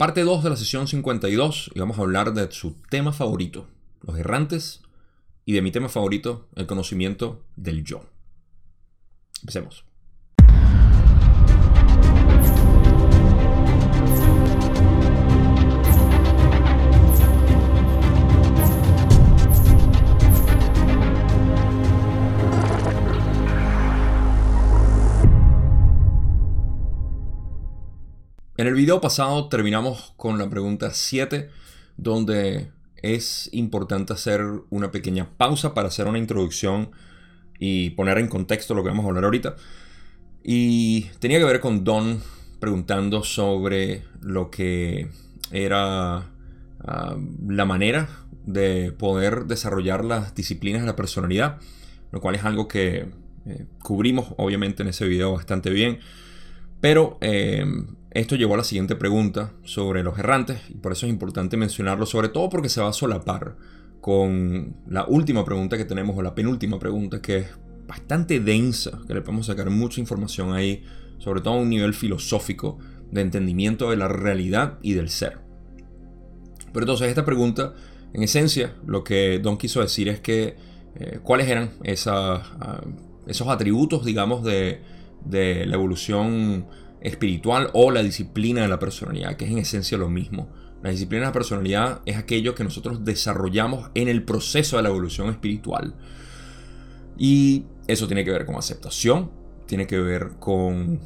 Parte 2 de la sesión 52 y vamos a hablar de su tema favorito, los errantes, y de mi tema favorito, el conocimiento del yo. Empecemos. En el video pasado terminamos con la pregunta 7, donde es importante hacer una pequeña pausa para hacer una introducción y poner en contexto lo que vamos a hablar ahorita. Y tenía que ver con Don preguntando sobre lo que era ah, la manera de poder desarrollar las disciplinas de la personalidad, lo cual es algo que eh, cubrimos obviamente en ese video bastante bien. Pero eh, esto llevó a la siguiente pregunta sobre los errantes, y por eso es importante mencionarlo, sobre todo porque se va a solapar con la última pregunta que tenemos, o la penúltima pregunta, que es bastante densa, que le podemos sacar mucha información ahí, sobre todo a un nivel filosófico de entendimiento de la realidad y del ser. Pero entonces esta pregunta, en esencia, lo que Don quiso decir es que eh, cuáles eran ah, esos atributos, digamos, de, de la evolución espiritual o la disciplina de la personalidad, que es en esencia lo mismo. La disciplina de la personalidad es aquello que nosotros desarrollamos en el proceso de la evolución espiritual. Y eso tiene que ver con aceptación, tiene que ver con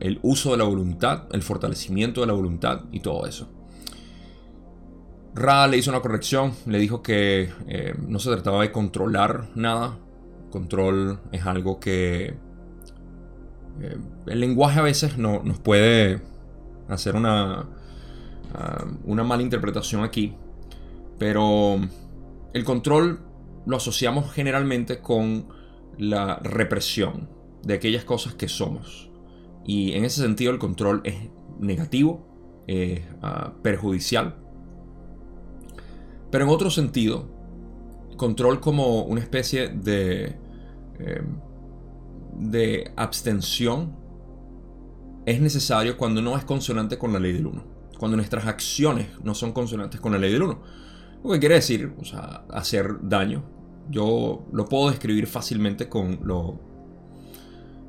el uso de la voluntad, el fortalecimiento de la voluntad y todo eso. Ra le hizo una corrección, le dijo que eh, no se trataba de controlar nada. Control es algo que eh, el lenguaje a veces no, nos puede hacer una, ah, una mala interpretación aquí, pero el control lo asociamos generalmente con la represión de aquellas cosas que somos. Y en ese sentido el control es negativo, es ah, perjudicial. Pero en otro sentido, control como una especie de eh, de abstención es necesario cuando no es consonante con la ley del 1. Cuando nuestras acciones no son consonantes con la ley del 1. Lo que quiere decir, o sea, hacer daño. Yo lo puedo describir fácilmente con lo,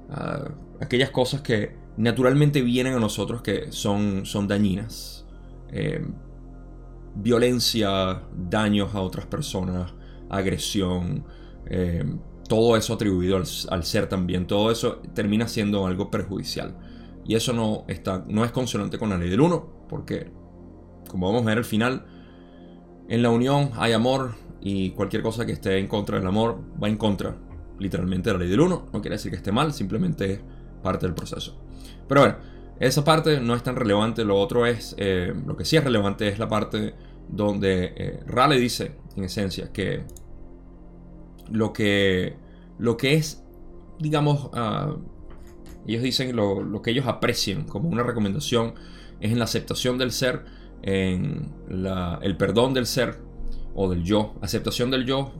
ah, aquellas cosas que naturalmente vienen a nosotros que son, son dañinas. Eh, violencia, daños a otras personas, agresión, eh, todo eso atribuido al, ser también, todo eso termina siendo algo perjudicial. Y eso no, está, no es consonante con la ley del uno, porque, como vamos a ver al final, en la unión hay amor y cualquier cosa que esté en contra del amor va en contra, literalmente, de la ley del uno. No quiere decir que esté mal, simplemente es parte del proceso. Pero bueno, esa parte no es tan relevante. Lo otro es, eh, lo que sí es relevante es la parte donde eh, Raleigh dice, en esencia, que lo que, lo que es, digamos, ah, ellos dicen lo, que ellos aprecian como una recomendación es en la aceptación del ser, en el perdón del ser o del yo, aceptación del yo,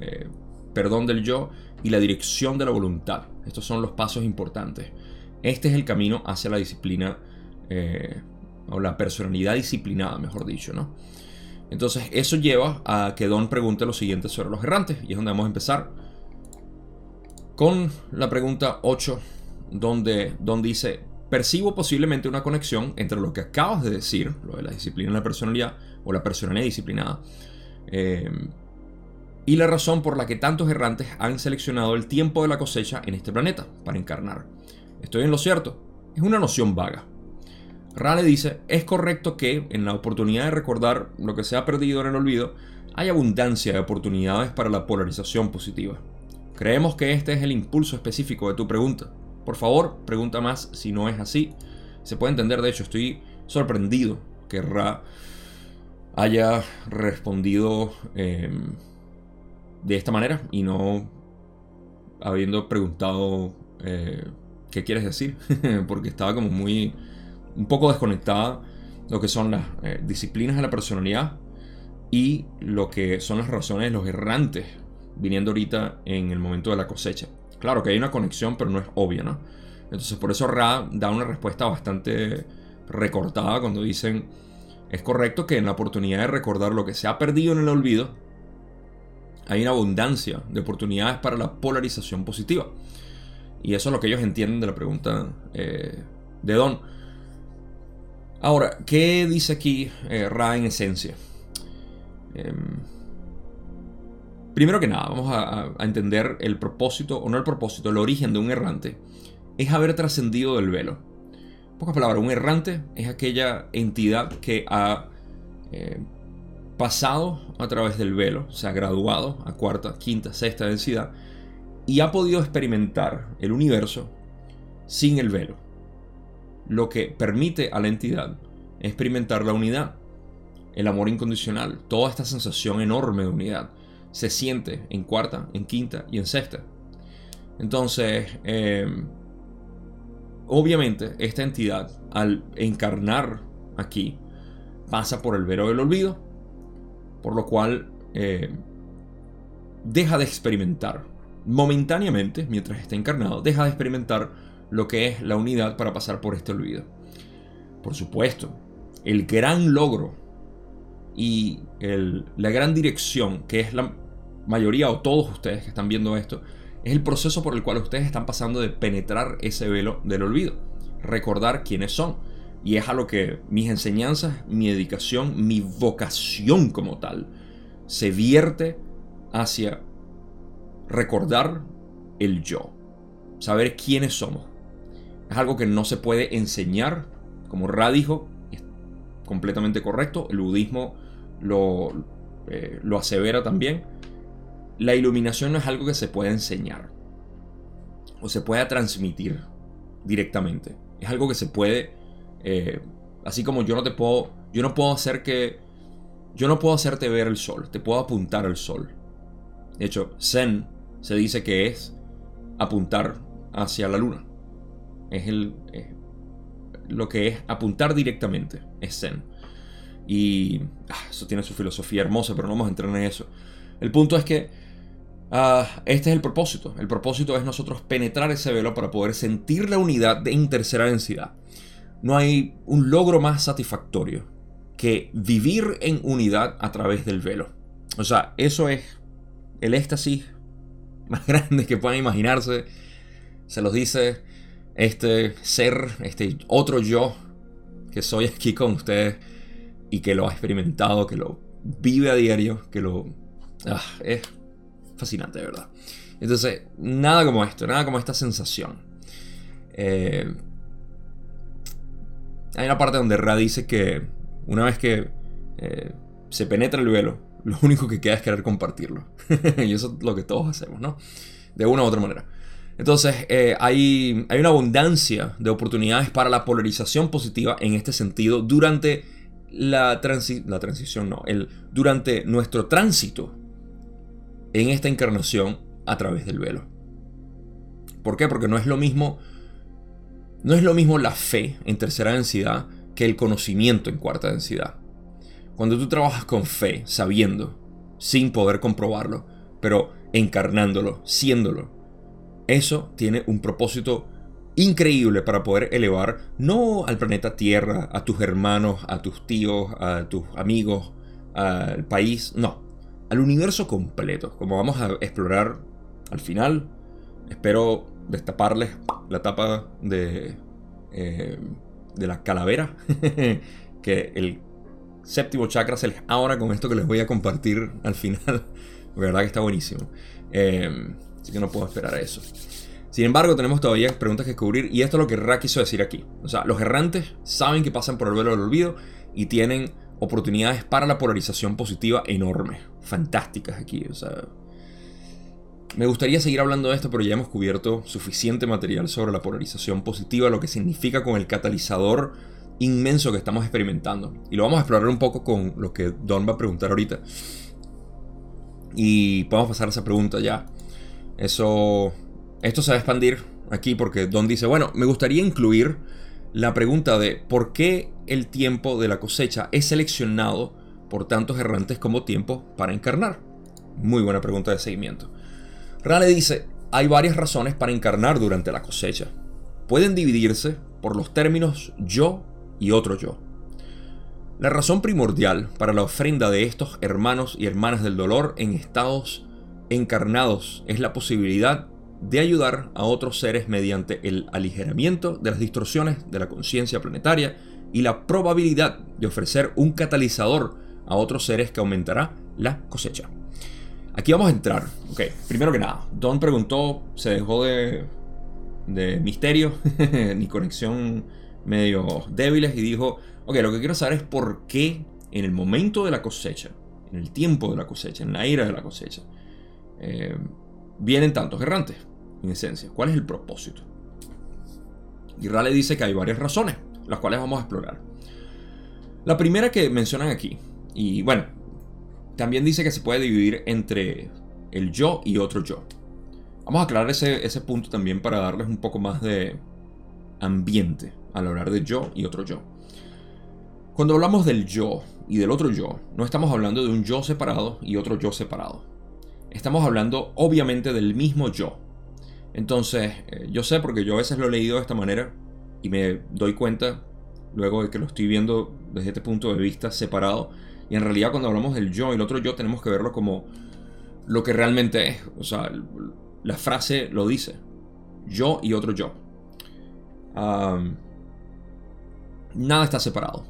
eh, perdón del yo y la dirección de la voluntad. Estos son los pasos importantes. Este es el camino hacia la disciplina eh, o la personalidad disciplinada, mejor dicho, ¿no? Entonces eso lleva a que Don pregunte lo siguiente sobre los errantes. Y es donde vamos a empezar con la pregunta 8, donde Don dice, percibo posiblemente una conexión entre lo que acabas de decir, lo de la disciplina de la personalidad o la personalidad disciplinada, eh, y la razón por la que tantos errantes han seleccionado el tiempo de la cosecha en este planeta para encarnar. ¿Estoy en lo cierto? Es una noción vaga. Rale dice, es correcto que en la oportunidad de recordar lo que se ha perdido en el olvido, hay abundancia de oportunidades para la polarización positiva. Creemos que este es el impulso específico de tu pregunta. Por favor, pregunta más si no es así. Se puede entender, de hecho, estoy sorprendido que Ra haya respondido em, de esta manera y no habiendo preguntado eh, qué quieres decir, porque estaba como muy un poco desconectada lo que son las eh, disciplinas de la personalidad y lo que son las razones de los errantes viniendo ahorita en el momento de la cosecha. Claro que hay una conexión, pero no es obvia, ¿no? Entonces por eso Ra da una respuesta bastante recortada cuando dicen es correcto que en la oportunidad de recordar lo que se ha perdido en el olvido, hay una abundancia de oportunidades para la polarización positiva. Y eso es lo que ellos entienden de la pregunta eh, de Don. Ahora, ¿qué dice aquí eh, Ra en esencia? Em, primero que nada, vamos a, entender el propósito, o no el propósito, el origen de un errante. Es haber trascendido del velo. En pocas palabras, un errante es aquella entidad que ha eh, pasado a través del velo, se ha graduado a cuarta, quinta, sexta densidad y ha podido experimentar el universo sin el velo lo que permite a la entidad experimentar la unidad, el amor incondicional, toda esta sensación enorme de unidad se siente en cuarta, en quinta y en sexta. Entonces, em, obviamente, esta entidad, al encarnar aquí, pasa por el velo del olvido, por lo cual em, deja de experimentar momentáneamente, mientras está encarnado, deja de experimentar lo que es la unidad para pasar por este olvido. Por supuesto, el gran logro y la gran dirección, que es la mayoría o todos ustedes que están viendo esto, es el proceso por el cual ustedes están pasando de penetrar ese velo del olvido, recordar quiénes son. Y es a lo que mis enseñanzas, mi dedicación, mi vocación como tal, se vierte hacia recordar el yo, saber quiénes somos. Es algo que no se puede enseñar, como Ra dijo, es completamente correcto, el budismo lo, eh, lo asevera también. La iluminación no es algo que se pueda enseñar o se pueda transmitir directamente. Es algo que se puede, eh, así como yo no te puedo, yo no puedo hacer que, yo no puedo hacerte ver el sol, te puedo apuntar al sol. De hecho, Zen se dice que es apuntar hacia la luna es el, lo que es apuntar directamente, es Zen. Y ah, eso tiene su filosofía hermosa, pero no vamos a entrar en eso. El punto es que ah, este es el propósito. El propósito es nosotros penetrar ese velo para poder sentir la unidad en tercera densidad. No hay un logro más satisfactorio que vivir en unidad a través del velo. O sea, eso es el éxtasis más grande que puedan imaginarse. Se los dice este ser, este otro yo que soy aquí con ustedes y que lo ha experimentado, que lo vive a diario, que lo... Ah, es fascinante, de verdad. Entonces, nada como esto, nada como esta sensación. Eh, hay una parte donde Ra dice que una vez que eh, se penetra el velo, lo único que queda es querer compartirlo. y eso es lo que todos hacemos, ¿no? De una u otra manera. Entonces, eh, hay, hay, una abundancia de oportunidades para la polarización positiva en este sentido durante la, la transición, no, el, durante nuestro tránsito en esta encarnación a través del velo. ¿Por qué? Porque no es lo mismo, no es lo mismo la fe en tercera densidad que el conocimiento en cuarta densidad. Cuando tú trabajas con fe, sabiendo, sin poder comprobarlo, pero encarnándolo, siéndolo, eso tiene un propósito increíble para poder elevar no al planeta Tierra, a tus hermanos, a tus tíos, a tus amigos, al país, no, al universo completo, como vamos a explorar al final. Espero destaparles la tapa de, eh, de la calavera, que el séptimo chakra se les ahora con esto que les voy a compartir al final. De verdad que está buenísimo. Eh, Así que no puedo esperar a eso. Sin embargo, tenemos todavía preguntas que cubrir y esto es lo que Ra quiso decir aquí. O sea, los errantes saben que pasan por el velo del olvido y tienen oportunidades para la polarización positiva enormes, fantásticas aquí. O sea, me gustaría seguir hablando de esto, pero ya hemos cubierto suficiente material sobre la polarización positiva, lo que significa con el catalizador inmenso que estamos experimentando. Y lo vamos a explorar un poco con lo que Don va a preguntar ahorita. Y podemos pasar a esa pregunta ya. Eso, esto se va a expandir aquí porque Don dice, bueno, me gustaría incluir la pregunta de por qué el tiempo de la cosecha es seleccionado por tantos errantes como tiempo para encarnar. Muy buena pregunta de seguimiento. Rale dice, hay varias razones para encarnar durante la cosecha. Pueden dividirse por los términos yo y otro yo. La razón primordial para la ofrenda de estos hermanos y hermanas del dolor en estados encarnados es la posibilidad de ayudar a otros seres mediante el aligeramiento de las distorsiones de la conciencia planetaria y la probabilidad de ofrecer un catalizador a otros seres que aumentará la cosecha. Aquí vamos a entrar. Ok, primero que nada, Don preguntó, se dejó de, de misterio, ni conexión medio débiles y dijo, ok, lo que quiero saber es por qué en el momento de la cosecha, en el tiempo de la cosecha, en la ira de la cosecha, eh, vienen tantos errantes, en esencia. ¿Cuál es el propósito? Y Rale dice que hay varias razones, las cuales vamos a explorar. La primera que mencionan aquí, y bueno, también dice que se puede dividir entre el yo y otro yo. Vamos a aclarar ese, ese punto también para darles un poco más de ambiente al hablar de yo y otro yo. Cuando hablamos del yo y del otro yo, no estamos hablando de un yo separado y otro yo separado. Estamos hablando obviamente del mismo yo. Entonces, eh, yo sé porque yo a veces lo he leído de esta manera y me doy cuenta, luego de que lo estoy viendo desde este punto de vista separado, y en realidad cuando hablamos del yo y el otro yo tenemos que verlo como lo que realmente es. O sea, la frase lo dice. Yo y otro yo nada está separado.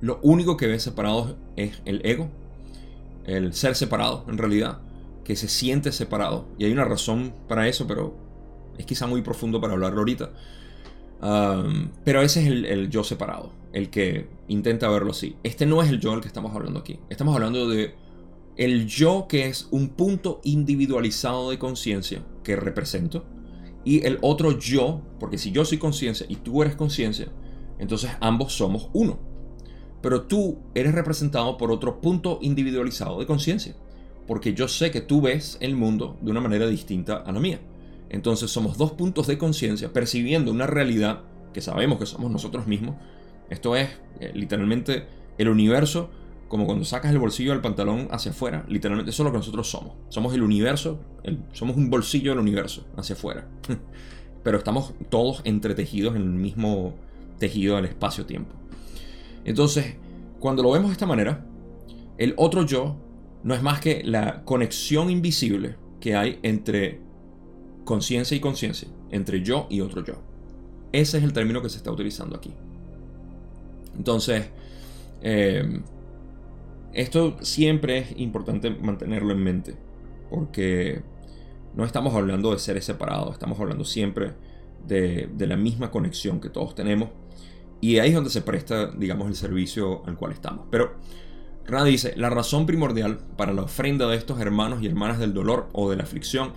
Lo único que ve separado es el ego, el ser separado en realidad, que se siente separado. Y hay una razón para eso, pero es quizá muy profundo para hablarlo ahorita. pero ese es el, el, yo separado, el que intenta verlo así. Este no es el yo del que estamos hablando aquí. Estamos hablando de el yo que es un punto individualizado de conciencia que represento y el otro yo, porque si yo soy conciencia y tú eres conciencia, entonces ambos somos uno. Pero tú eres representado por otro punto individualizado de conciencia, porque yo sé que tú ves el mundo de una manera distinta a la mía. Entonces somos dos puntos de conciencia percibiendo una realidad que sabemos que somos nosotros mismos. Esto es eh, literalmente el universo como cuando sacas el bolsillo del pantalón hacia afuera, literalmente eso es lo que nosotros somos. Somos el universo, somos un bolsillo del universo hacia afuera. Pero estamos todos entretejidos en el mismo tejido del espacio-tiempo. Entonces, cuando lo vemos de esta manera, el otro yo no es más que la conexión invisible que hay entre conciencia y conciencia, entre yo y otro yo. Ese es el término que se está utilizando aquí. Entonces, eh, esto siempre es importante mantenerlo en mente, porque no estamos hablando de seres separados, estamos hablando siempre de, la misma conexión que todos tenemos, y ahí es donde se presta, digamos, el servicio al cual estamos. Pero Rana dice, la razón primordial para la ofrenda de estos hermanos y hermanas del dolor o de la aflicción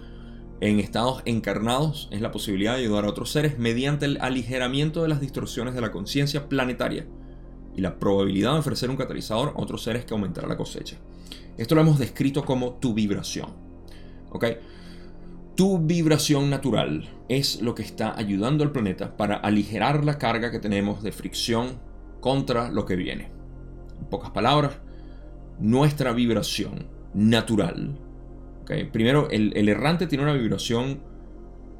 en estados encarnados es la posibilidad de ayudar a otros seres mediante el aligeramiento de las distorsiones de la conciencia planetaria y la probabilidad de ofrecer un catalizador a otros seres que aumentará la cosecha. Esto lo hemos descrito como tu vibración. ¿Ok? Tu vibración natural es lo que está ayudando al planeta para aligerar la carga que tenemos de fricción contra lo que viene. En pocas palabras, nuestra vibración natural. Primero, el, el errante tiene una vibración,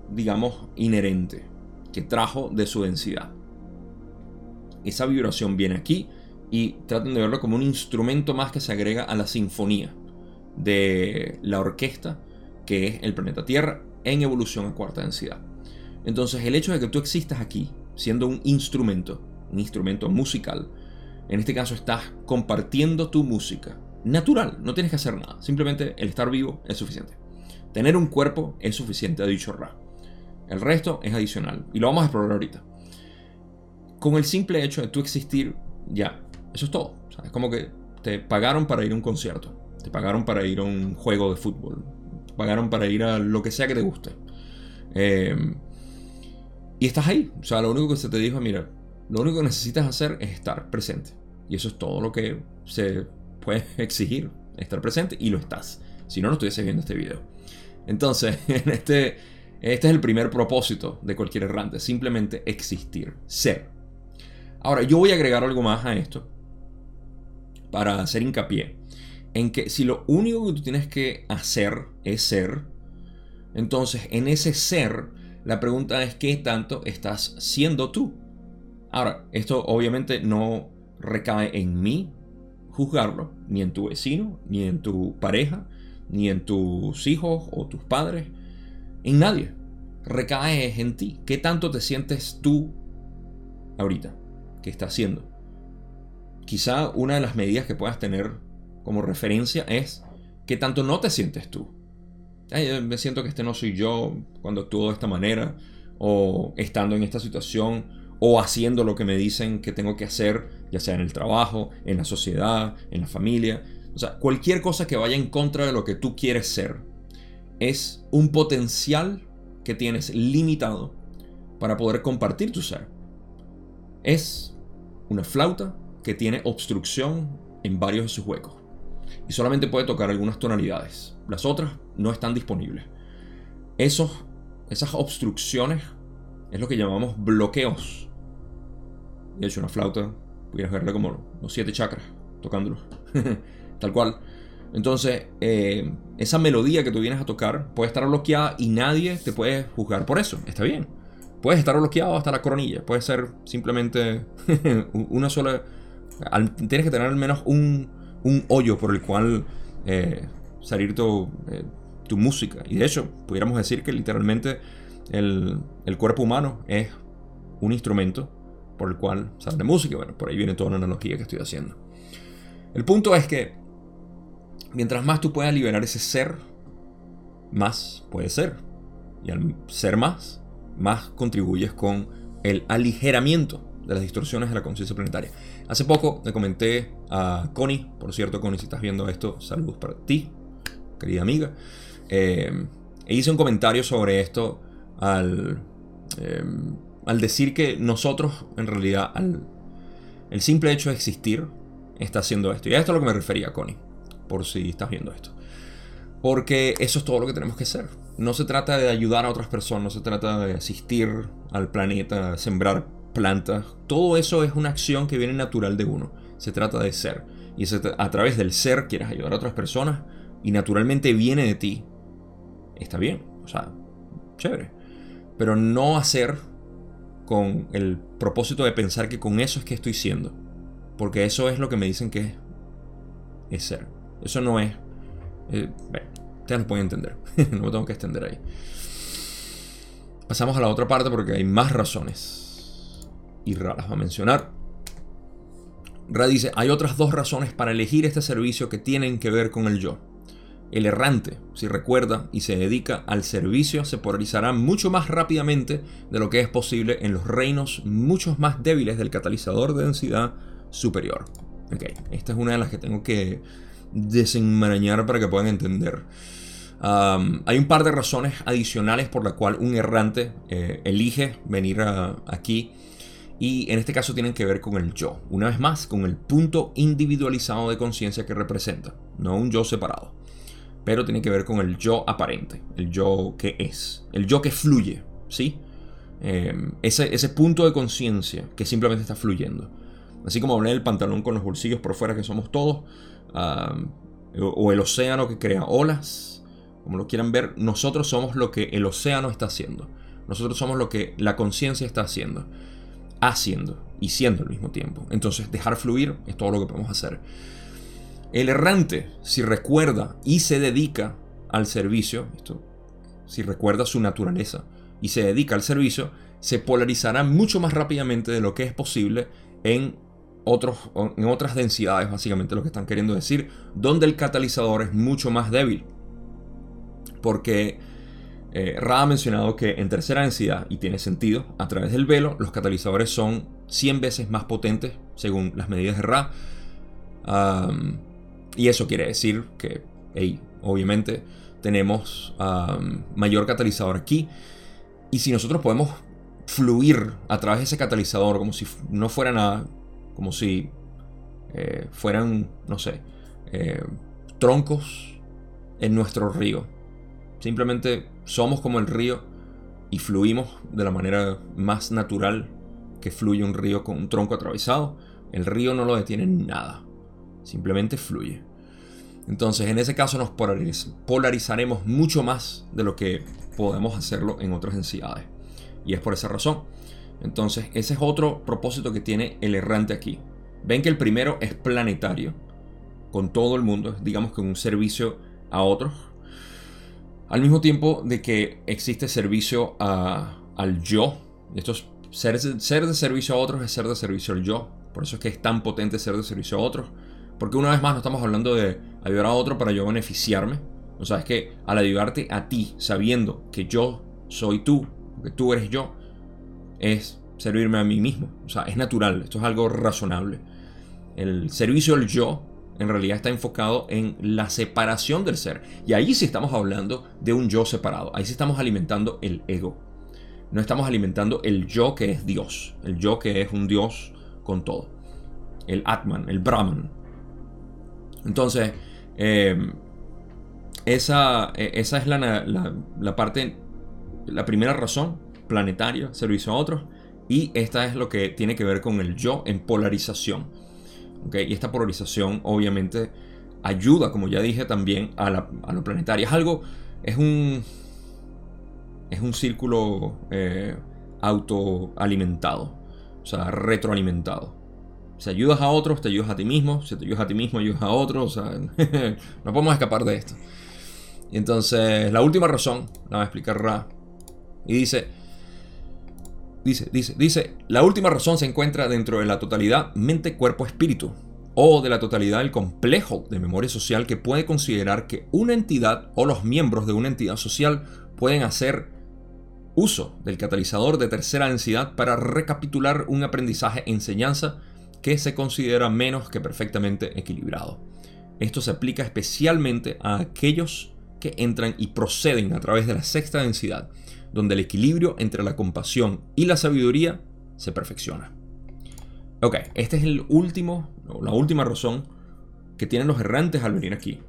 digamos, inherente, que trajo de su densidad esa vibración viene aquí y traten de verlo como un instrumento más que se agrega a la sinfonía de la orquesta que es el planeta Tierra en evolución a cuarta densidad. Entonces el hecho de que tú existas aquí siendo un instrumento, un instrumento musical, en este caso estás compartiendo tu música natural, no tienes que hacer nada, simplemente el estar vivo es suficiente. Tener un cuerpo es suficiente, ha dicho Ra. El resto es adicional y lo vamos a explorar ahorita con el simple hecho de tú existir, ya, eso es todo. es como que te pagaron para ir a un concierto, te pagaron para ir a un juego de fútbol, te pagaron para ir a lo que sea que te guste. Em, y estás ahí. O sea, lo único que se te dijo, mira, lo único que necesitas hacer es estar presente. Y eso es todo lo que se puede exigir, estar presente y lo estás. Si no, no estuviese viendo este video. Entonces, en este, este es el primer propósito de cualquier errante, simplemente existir, ser. Ahora, yo voy a agregar algo más a esto para hacer hincapié en que si lo único que tú tienes que hacer es ser, entonces en ese ser la pregunta es qué tanto estás siendo tú Ahora, esto obviamente no recae en mí juzgarlo, ni en tu vecino, ni en tu pareja, ni en tus hijos o tus padres, en nadie. Recae en ti. ¿Qué tanto te sientes tú ahorita? ¿Qué estás haciendo? Quizá una de las medidas que puedas tener como referencia es qué tanto no te sientes tú. me siento que este no soy yo cuando actúo de esta manera, o estando en esta situación, o haciendo lo que me dicen que tengo que hacer, ya sea en el trabajo, en la sociedad, en la familia. O sea, cualquier cosa que vaya en contra de lo que tú quieres ser es un potencial que tienes limitado para poder compartir tu ser. Es una flauta que tiene obstrucción en varios de sus huecos y solamente puede tocar algunas tonalidades. Las otras no están disponibles. Esos, esas obstrucciones es lo que llamamos bloqueos. De hecho, una flauta, pudieras verla como los siete chakras, tocándolo. Tal cual. Entonces, eh, esa melodía que tú vienes a tocar puede estar bloqueada y nadie te puede juzgar por eso. Está bien. Puedes estar bloqueado hasta la coronilla. Puede ser simplemente una sola. Tienes que tener al menos un, un hoyo por el cual eh, salir tu, eh, tu, música. Y de hecho, pudiéramos decir que literalmente el, el, cuerpo humano es un instrumento por el cual sale música. Bueno, por ahí viene toda la analogía que estoy haciendo. El punto es que mientras más tú puedas liberar ese ser, más puede ser. Y al ser más, más contribuyes con el aligeramiento de las distorsiones de la conciencia planetaria. Hace poco le comenté a Connie, por cierto, Connie, si estás viendo esto, saludos para ti, querida amiga. Eh, e hice un comentario sobre esto al, eh, al decir que nosotros, en realidad, al, el simple hecho de existir, está haciendo esto. Y a esto es a lo que me refería, Connie, por si estás viendo esto. Porque eso es todo lo que tenemos que hacer. No se trata de ayudar a otras personas, no se trata de asistir al planeta, sembrar plantas. Todo eso es una acción que viene natural de uno. Se trata de ser. Y a través del ser quieres ayudar a otras personas y naturalmente viene de ti. Está bien, o sea, chévere. Pero no hacer con el propósito de pensar que con eso es que estoy siendo. Porque eso es lo que me dicen que es, ser. Eso no es... Eh, ustedes lo pueden entender. no me tengo que extender ahí. Pasamos a la otra parte porque hay más razones y Ra las va a mencionar. Ra dice, hay otras dos razones para elegir este servicio que tienen que ver con el yo. El errante, si recuerda y se dedica al servicio, se polarizará mucho más rápidamente de lo que es posible en los reinos mucho más débiles del catalizador de densidad superior. Ok, esta es una de las que tengo que desenmarañar para que puedan entender. hay un par de razones adicionales por la cual un errante eh, elige venir aquí y en este caso tienen que ver con el yo. Una vez más, con el punto individualizado de conciencia que representa, no un yo separado. Pero tiene que ver con el yo aparente, el yo que es, el yo que fluye, ¿sí? Em, ese, ese punto de conciencia que simplemente está fluyendo. Así como hablé del pantalón con los bolsillos por fuera que somos todos, o el océano que crea olas, como lo quieran ver, nosotros somos lo que el océano está haciendo. Nosotros somos lo que la conciencia está haciendo haciendo y siendo al mismo tiempo. Entonces, dejar fluir es todo lo que podemos hacer. El errante, si recuerda y se dedica al servicio, esto, si recuerda su naturaleza y se dedica al servicio, se polarizará mucho más rápidamente de lo que es posible en, otros, en otras densidades, básicamente lo que están queriendo decir, donde el catalizador es mucho más débil. Porque eh, Ra ha mencionado que en tercera densidad, y tiene sentido, a través del velo los catalizadores son 100 veces más potentes según las medidas de Ra. Y eso quiere decir que, obviamente, tenemos mayor catalizador aquí. Y si nosotros podemos fluir a través de ese catalizador como si no fuera nada, como si eh, fueran, no sé, eh, troncos en nuestro río. Simplemente somos como el río y fluimos de la manera más natural que fluye un río con un tronco atravesado. El río no lo detiene nada, simplemente fluye. Entonces, en ese caso nos polarizaremos mucho más de lo que podemos hacerlo en otras densidades. Y es por esa razón Entonces, ese es otro propósito que tiene el errante aquí. Ven que el primero es planetario, con todo el mundo, digamos que un servicio a otros. Al mismo tiempo de que existe servicio al yo. Esto es ser, ser de servicio a otros es ser de servicio al yo. Por eso es que es tan potente ser de servicio a otros. Porque una vez más no estamos hablando de ayudar a otro para yo beneficiarme. O sea, es que al ayudarte a ti, sabiendo que yo soy tú, que tú eres yo, es servirme a mí mismo. O sea, es natural, esto es algo razonable. El servicio al yo en realidad está enfocado en la separación del ser. Y ahí sí estamos hablando de un yo separado. Ahí sí estamos alimentando el ego. No estamos alimentando el yo que es Dios. El yo que es un Dios con todo. El Atman, el Brahman. Entonces, eh, esa, e, esa, es la, la, parte, la primera razón, planetaria, servicio a otros. Y esta es lo que tiene que ver con el yo en polarización. Y esta polarización obviamente ayuda, como ya dije, también a, lo planetario. Es algo, es un, es un círculo eh, autoalimentado, o sea, retroalimentado. Si ayudas a otros, te ayudas a ti mismo. Si te ayudas a ti mismo, ayudas a otros. No podemos escapar de esto. Y entonces, la última razón, la va a explicar Ra. Y dice, dice, dice, dice, la última razón se encuentra dentro de la totalidad mente, cuerpo, espíritu. O de la totalidad del complejo de memoria social que puede considerar que una entidad o los miembros de una entidad social pueden hacer uso del catalizador de tercera densidad para recapitular un aprendizaje enseñanza que se considera menos que perfectamente equilibrado. Esto se aplica especialmente a aquellos que entran y proceden a través de la sexta densidad, donde el equilibrio entre la compasión y la sabiduría se perfecciona. Ok, este es el último, la última razón que tienen los errantes al venir aquí.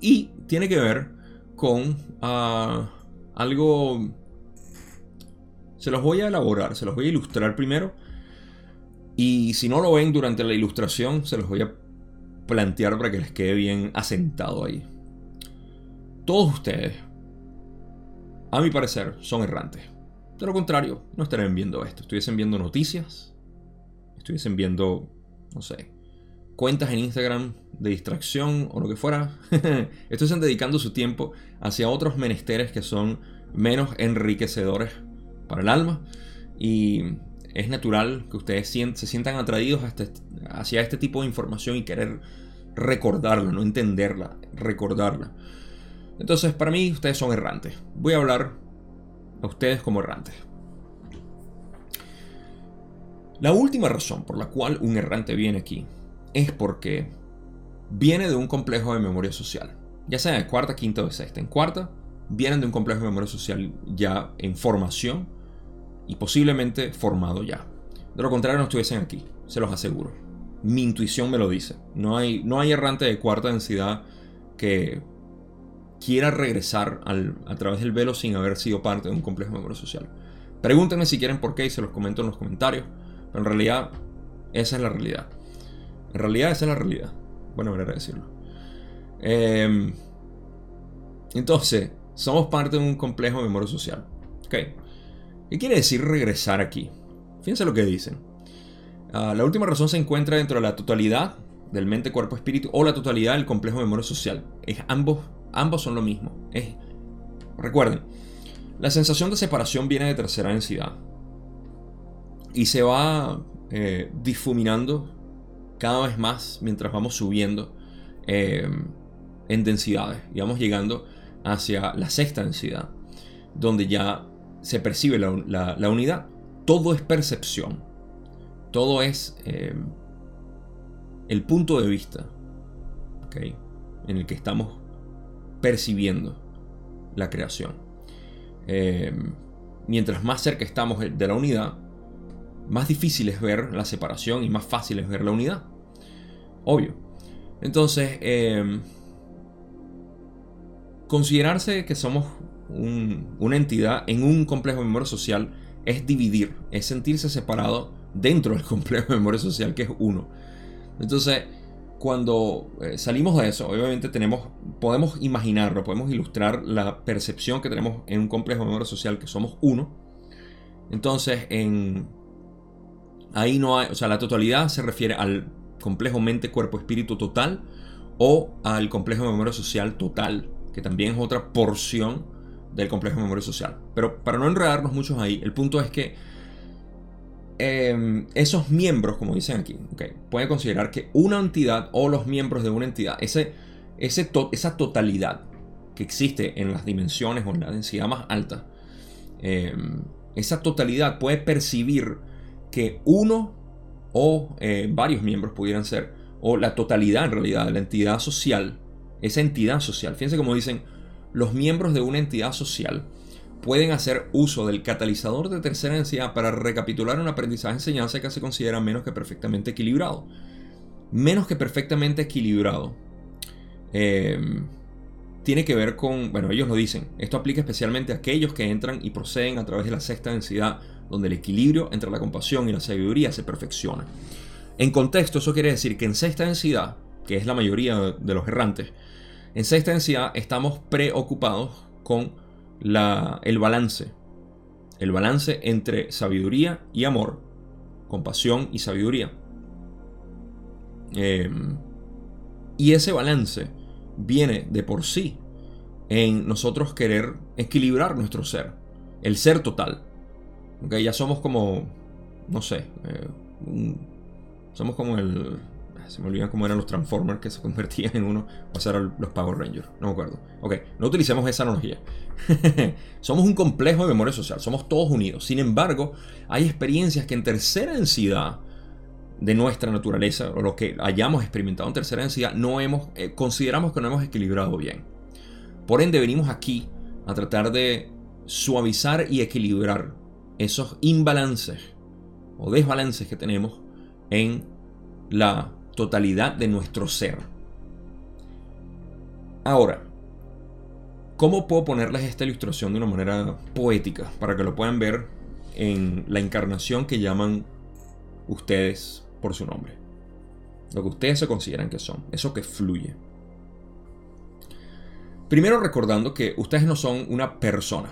Y tiene que ver con ah, algo... Se los voy a elaborar, se los voy a ilustrar primero y si no lo ven durante la ilustración, se los voy a plantear para que les quede bien asentado ahí. Todos ustedes, a mi parecer, son errantes. De lo contrario, no estarían viendo esto. Estuviesen viendo noticias, estuviesen viendo, no sé, cuentas en Instagram de distracción o lo que fuera. estuviesen dedicando su tiempo hacia otros menesteres que son menos enriquecedores para el alma. Y es natural que ustedes se sientan atraídos hacia este tipo de información y querer recordarla, no entenderla, recordarla. Entonces, para mí, ustedes son errantes. Voy a hablar a ustedes como errantes. La última razón por la cual un errante viene aquí es porque viene de un complejo de memoria social. Ya sea en cuarta, quinta o sexta. En cuarta, vienen de un complejo de memoria social ya en formación y posiblemente formado ya. De lo contrario no estuviesen aquí, se los aseguro. Mi intuición me lo dice. No hay, no hay errante de cuarta densidad que quiera regresar a través del velo sin haber sido parte de un complejo de memoria social. Pregúntenme si quieren por qué y se los comento en los comentarios. Pero en realidad, esa es la realidad. En realidad, esa es la realidad. Buena manera de decirlo. Em, entonces, somos parte de un complejo memoria social. Ok. ¿Qué quiere decir regresar aquí? Fíjense lo que dicen. Ah, la última razón se encuentra dentro de la totalidad del mente, cuerpo, espíritu o la totalidad del complejo de memoria social. Es ambos, ambos son lo mismo. Recuerden, la sensación de separación viene de tercera densidad y se va eh, difuminando cada vez más mientras vamos subiendo eh, en densidades y vamos llegando hacia la sexta densidad, donde ya se percibe la, unidad. Todo es percepción. Todo es eh, el punto de vista en el que estamos percibiendo la creación. Eh, mientras más cerca estamos de la unidad, más difícil es ver la separación y más fácil es ver la unidad. Obvio. Entonces, eh, considerarse que somos una entidad en un complejo de memoria social es dividir, es sentirse separado dentro del complejo de memoria social que es uno. Entonces, cuando eh, salimos de eso, obviamente tenemos, podemos imaginarlo, podemos ilustrar la percepción que tenemos en un complejo de memoria social que somos uno. Entonces, en, ahí no hay, o sea, la totalidad se refiere al complejo mente, cuerpo, espíritu total o al complejo de memoria social total, que también es otra porción del complejo de memoria social. Pero para no enredarnos mucho ahí, el punto es que em, esos miembros, como dicen aquí, okay, pueden considerar que una entidad o los miembros de una entidad, ese, ese esa totalidad que existe en las dimensiones o en la densidad más alta, em, esa totalidad puede percibir que uno o eh, varios miembros pudieran ser, o la totalidad en realidad de la entidad social, esa entidad social. Fíjense como dicen, los miembros de una entidad social pueden hacer uso del catalizador de tercera densidad para recapitular un aprendizaje enseñanza que se considera menos que perfectamente equilibrado. Menos que perfectamente equilibrado. Em, tiene que ver con, bueno, ellos lo dicen, esto aplica especialmente a aquellos que entran y proceden a través de la sexta densidad, donde el equilibrio entre la compasión y la sabiduría se perfecciona. En contexto, eso quiere decir que en sexta densidad, que es la mayoría de los errantes, en sexta densidad estamos preocupados con el balance. El balance entre sabiduría y amor, compasión y sabiduría. Em, y ese balance viene de por sí en nosotros querer equilibrar nuestro ser, el ser total. Okay, ya somos como, no sé, eh, somos como el, se me olvidan cómo eran los Transformers que se convertían en uno, o sea, los Power Rangers, no me acuerdo. Ok, no utilicemos esa analogía. somos un complejo de memoria social, somos todos unidos. Sin embargo, hay experiencias que en tercera densidad de nuestra naturaleza, o lo que hayamos experimentado en tercera densidad, no hemos, eh, consideramos que no hemos equilibrado bien. Por ende, venimos aquí a tratar de suavizar y equilibrar esos imbalances o desbalances que tenemos en la totalidad de nuestro ser. Ahora, ¿cómo puedo ponerles esta ilustración de una manera poética para que lo puedan ver en la encarnación que llaman ustedes por su nombre? Lo que ustedes se consideran que son, eso que fluye. Primero recordando que ustedes no son una persona,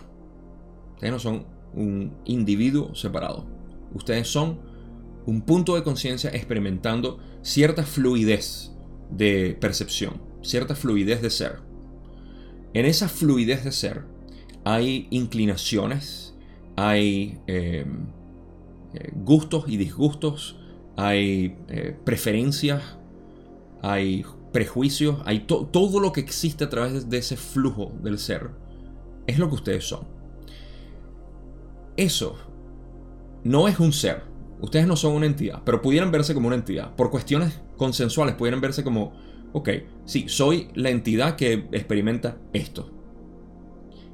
ustedes no son un individuo separado, ustedes son un punto de conciencia experimentando cierta fluidez de percepción, cierta fluidez de ser. En esa fluidez de ser hay inclinaciones, hay em, eh, gustos y disgustos, hay eh, preferencias, hay prejuicios, hay todo lo que existe a través de ese flujo del ser. Es lo que ustedes son. Eso no es un ser, Ustedes no son una entidad, pero pudieran verse como una entidad. Por cuestiones consensuales pudieran verse como, ok, sí, soy la entidad que experimenta esto.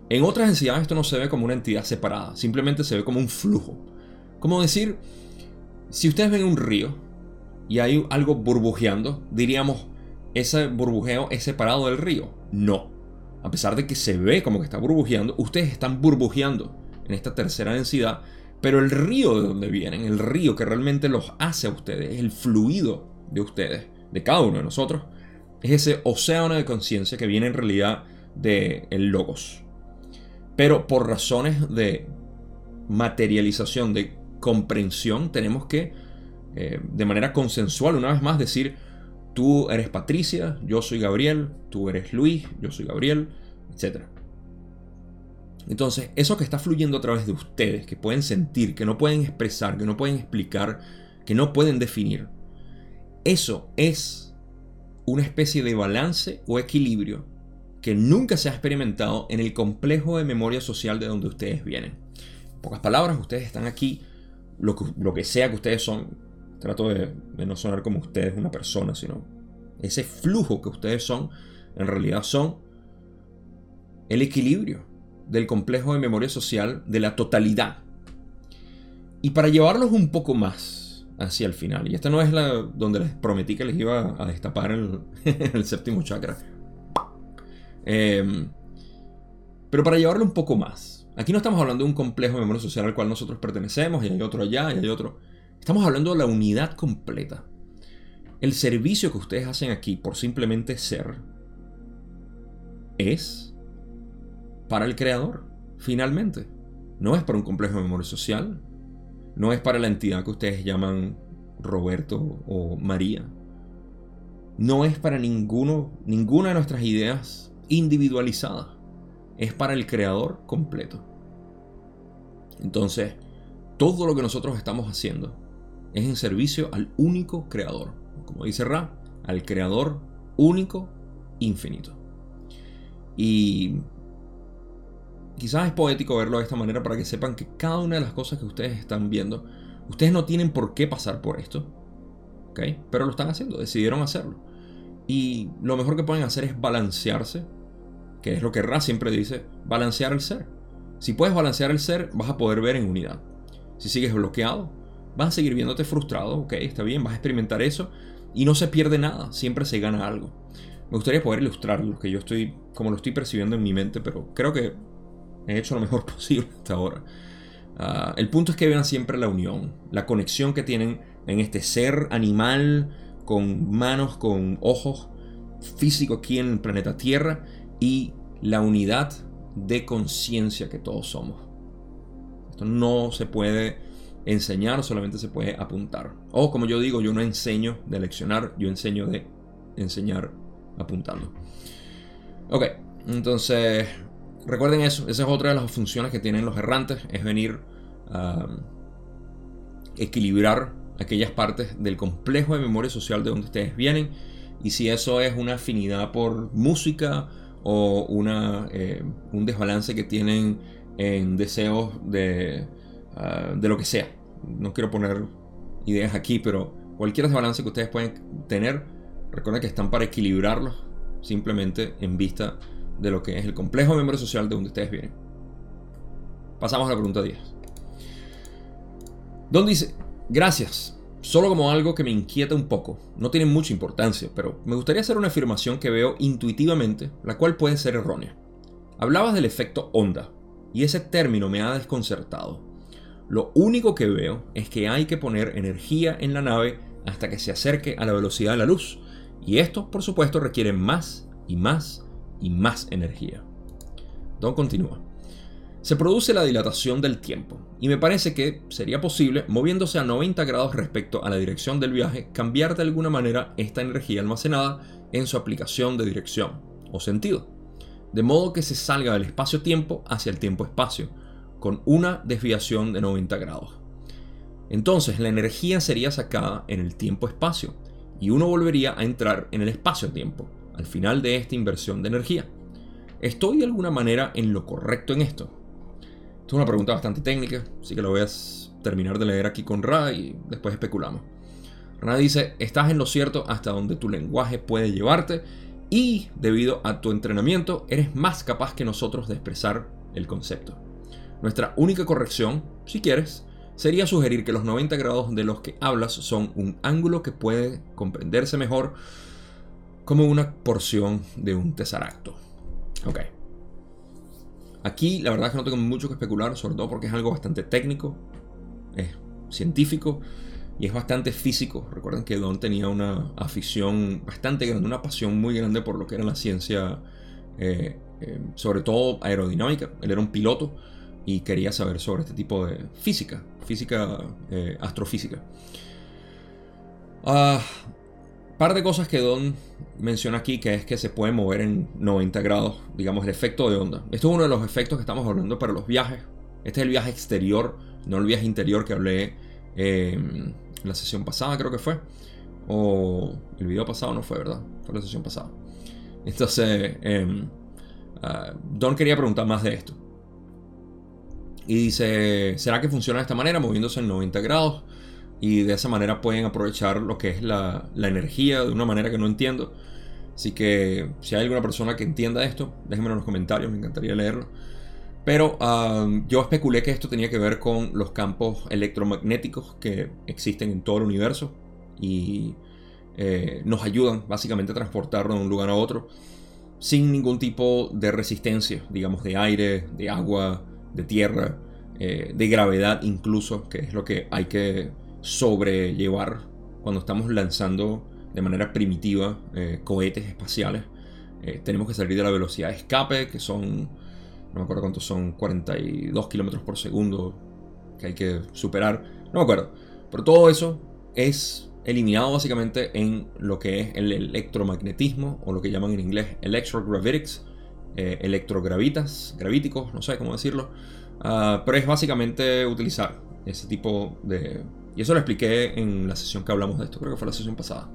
En otras entidades esto no se ve como una entidad separada, simplemente se ve como un flujo. Como decir, si ustedes ven un río y hay algo burbujeando, diríamos, ese burbujeo es separado del río. No. A pesar de que se ve como que está burbujeando, ustedes están burbujeando en esta tercera densidad pero el río de donde vienen, el río que realmente los hace a ustedes, el fluido de ustedes, de cada uno de nosotros, es ese océano de conciencia que viene en realidad de el logos. Pero por razones de materialización, de comprensión, tenemos que eh, de manera consensual, una vez más, decir, tú eres Patricia, yo soy Gabriel, tú eres Luis, yo soy Gabriel, etc. Entonces, eso que está fluyendo a través de ustedes, que pueden sentir, que no pueden expresar, que no pueden explicar, que no pueden definir, eso es una especie de balance o equilibrio que nunca se ha experimentado en el complejo de memoria social de donde ustedes vienen. En pocas palabras, ustedes están aquí, lo que, sea que ustedes son, trato de, de no sonar como ustedes una persona, sino ese flujo que ustedes son, en realidad son el equilibrio del complejo de memoria social de la totalidad. Y para llevarlos un poco más hacia el final, y esta no es la donde les prometí que les iba a destapar el, el séptimo chakra, em, pero para llevarlo un poco más, aquí no estamos hablando de un complejo de memoria social al cual nosotros pertenecemos, y hay otro allá, y hay otro. Estamos hablando de la unidad completa. El servicio que ustedes hacen aquí por simplemente ser es para el creador, finalmente. no es para un complejo de memoria social, no es para la entidad que ustedes llaman Roberto o María, no es para ninguno, ninguna de nuestras ideas individualizadas, es para el creador completo. Entonces, todo lo que nosotros estamos haciendo es en servicio al único creador, como dice Ra, al creador único, infinito. Y quizás es poético verlo de esta manera para que sepan que cada una de las cosas que ustedes están viendo, ustedes no tienen por qué pasar por esto, ¿ok? Pero lo están haciendo, decidieron hacerlo. Y lo mejor que pueden hacer es balancearse, que es lo que Ra siempre dice, balancear el ser. Si puedes balancear el ser, vas a poder ver en unidad. Si sigues bloqueado, vas a seguir viéndote frustrado, ok, está bien, vas a experimentar eso y no se pierde nada, siempre se gana algo. Me gustaría poder ilustrar lo que yo estoy, como lo estoy percibiendo en mi mente, pero creo que he hecho lo mejor posible hasta ahora. Ah, el punto es que vean siempre la unión, la conexión que tienen en este ser animal con manos, con ojos físico aquí en el planeta Tierra y la unidad de conciencia que todos somos. Esto no se puede enseñar, solamente se puede apuntar. O como yo digo, yo no enseño de leccionar, yo enseño de enseñar apuntando. Ok, entonces recuerden eso, esa es otra de las funciones que tienen los errantes, es venir a equilibrar aquellas partes del complejo de memoria social de donde ustedes vienen. Y si eso es una afinidad por música o una, eh, un desbalance que tienen en deseos de, ah, de lo que sea. No quiero poner ideas aquí, pero cualquier desbalance que ustedes pueden tener, recuerden que están para equilibrarlos simplemente en vista de lo que es el complejo memoria social de donde ustedes vienen. Pasamos a la pregunta 10. Don dice, Gracias. Solo como algo que me inquieta un poco. No tiene mucha importancia, pero me gustaría hacer una afirmación que veo intuitivamente, la cual puede ser errónea. Hablabas del efecto onda, y ese término me ha desconcertado. Lo único que veo es que hay que poner energía en la nave hasta que se acerque a la velocidad de la luz, y esto, por supuesto, requiere más y más y más energía. Don continúa. Se produce la dilatación del tiempo, y me parece que sería posible, moviéndose a 90 grados respecto a la dirección del viaje, cambiar de alguna manera esta energía almacenada en su aplicación de dirección o sentido, de modo que se salga del espacio-tiempo hacia el tiempo-espacio, con una desviación de 90 grados. Entonces la energía sería sacada en el tiempo-espacio, y uno volvería a entrar en el espacio-tiempo, al final de esta inversión de energía. ¿Estoy de alguna manera en lo correcto en esto? es una pregunta bastante técnica, así que lo voy a terminar de leer aquí con Ra y después especulamos. Ra dice, estás en lo cierto hasta donde tu lenguaje puede llevarte y debido a tu entrenamiento eres más capaz que nosotros de expresar el concepto. Nuestra única corrección, si quieres, sería sugerir que los 90 grados de los que hablas son un ángulo que puede comprenderse mejor como una porción de un tesaracto. Ok. Aquí la verdad es que no tengo mucho que especular, sobre todo porque es algo bastante técnico, es científico y es bastante físico. Recuerden que Don tenía una afición bastante grande, una pasión muy grande por lo que era la ciencia, eh, eh, sobre todo aerodinámica. Él era un piloto y quería saber sobre este tipo de física, física eh, astrofísica. Ah, par de cosas que Don menciona aquí, que es que se puede mover en 90 grados, digamos, el efecto de onda. Esto es uno de los efectos que estamos hablando para los viajes. Este es el viaje exterior, no el viaje interior que hablé en la sesión pasada, creo que fue. O el video pasado no fue, ¿verdad? Fue la sesión pasada. Entonces, em, ah, Don quería preguntar más de esto. Y dice, ¿será que funciona de esta manera, moviéndose en 90 grados? Y de esa manera pueden aprovechar lo que es la, energía de una manera que no entiendo. Así que si hay alguna persona que entienda esto, déjenmelo en los comentarios, me encantaría leerlo. Pero um, yo especulé que esto tenía que ver con los campos electromagnéticos que existen en todo el universo y eh, nos ayudan básicamente a transportarnos de un lugar a otro sin ningún tipo de resistencia, digamos, de aire, de agua, de tierra, eh, de gravedad incluso, que es lo que hay que sobrellevar cuando estamos lanzando de manera primitiva eh, cohetes espaciales. Eh, tenemos que salir de la velocidad de escape, que son no me acuerdo cuántos son, 42 kilómetros por segundo que hay que superar, no me acuerdo. Pero todo eso es eliminado básicamente en lo que es el electromagnetismo o lo que llaman en inglés electrogravitics, eh, electrogravitas, gravíticos, no sé cómo decirlo. Ah, pero es básicamente utilizar ese tipo de... Y eso lo expliqué en la sesión que hablamos de esto, creo que fue la sesión pasada.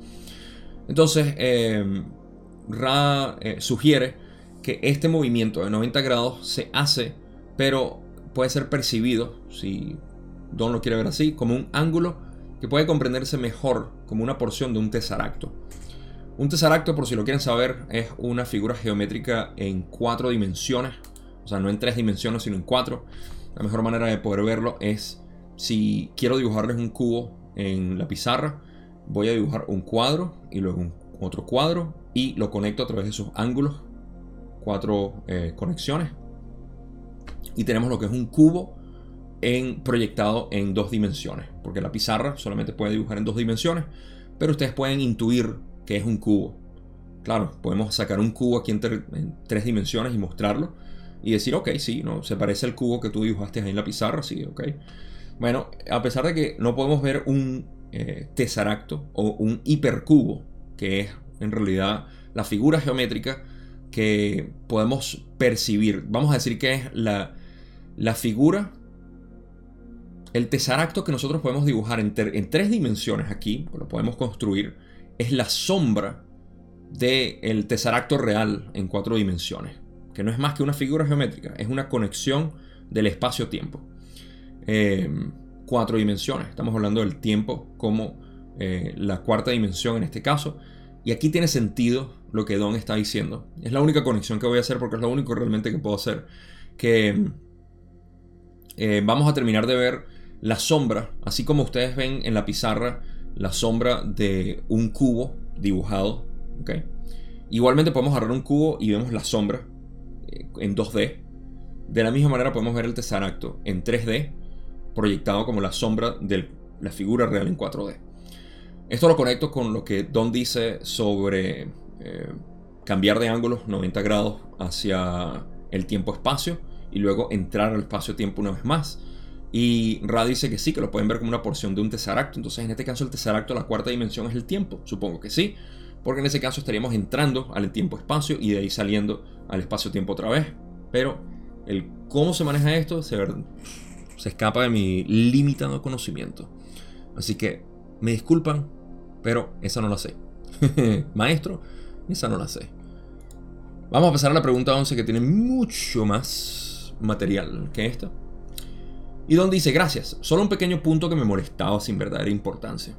Entonces, eh, Ra eh, sugiere que este movimiento de 90 grados se hace, pero puede ser percibido, si Don lo quiere ver así, como un ángulo que puede comprenderse mejor como una porción de un tesaracto. Un tesaracto, por si lo quieren saber, es una figura geométrica en cuatro dimensiones, o sea, no en tres dimensiones, sino en cuatro. La mejor manera de poder verlo es si quiero dibujarles un cubo en la pizarra, voy a dibujar un cuadro y luego otro cuadro y lo conecto a través de esos ángulos, cuatro eh, conexiones. Y tenemos lo que es un cubo en, proyectado en dos dimensiones, porque la pizarra solamente puede dibujar en dos dimensiones, pero ustedes pueden intuir que es un cubo. Claro, podemos sacar un cubo aquí en, tres dimensiones y mostrarlo y decir, ok, sí, no, se parece al cubo que tú dibujaste ahí en la pizarra, sí, ok. Bueno, a pesar de que no podemos ver un eh, tesaracto o un hipercubo, que es en realidad la figura geométrica que podemos percibir, vamos a decir que es la, figura el tesaracto que nosotros podemos dibujar en, tres dimensiones aquí, lo podemos construir, es la sombra del tesaracto real en cuatro dimensiones, que no es más que una figura geométrica, es una conexión del espacio-tiempo. Em, cuatro dimensiones, estamos hablando del tiempo como eh, la cuarta dimensión en este caso, y aquí tiene sentido lo que Don está diciendo. Es la única conexión que voy a hacer porque es lo único realmente que puedo hacer. Que eh, vamos a terminar de ver la sombra, así como ustedes ven en la pizarra la sombra de un cubo dibujado. Igualmente podemos agarrar un cubo y vemos la sombra eh, en 2D. De la misma manera podemos ver el tesaracto en 3D, proyectado como la sombra de la figura real en 4D. Esto lo conecto con lo que Don dice sobre eh, cambiar de ángulos 90 grados hacia el tiempo-espacio y luego entrar al espacio-tiempo una vez más. Y Ra dice que sí, que lo pueden ver como una porción de un tesaracto. Entonces, en este caso, el tesaracto, la cuarta dimensión es el tiempo. Supongo que sí, porque en ese caso estaríamos entrando al tiempo-espacio y de ahí saliendo al espacio-tiempo otra vez. Pero el cómo se maneja esto se, se escapa de mi limitado conocimiento. Así que me disculpan, pero esa no la sé. Maestro, esa no la sé. Vamos a pasar a la pregunta 11 que tiene mucho más material que esta. Y Don dice, gracias, solo un pequeño punto que me molestaba sin verdadera importancia.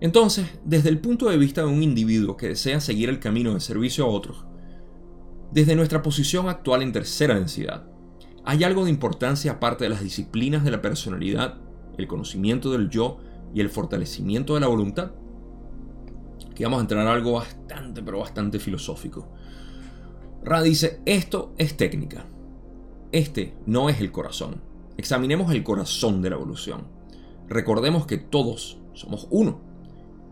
Entonces, desde el punto de vista de un individuo que desea seguir el camino de servicio a otros, desde nuestra posición actual en tercera densidad, ¿hay algo de importancia aparte de las disciplinas de la personalidad, el conocimiento del yo y el fortalecimiento de la voluntad? Aquí vamos a entrar algo bastante, pero bastante filosófico. Ra dice, esto es técnica. Este no es el corazón. Examinemos el corazón de la evolución. Recordemos que todos somos uno.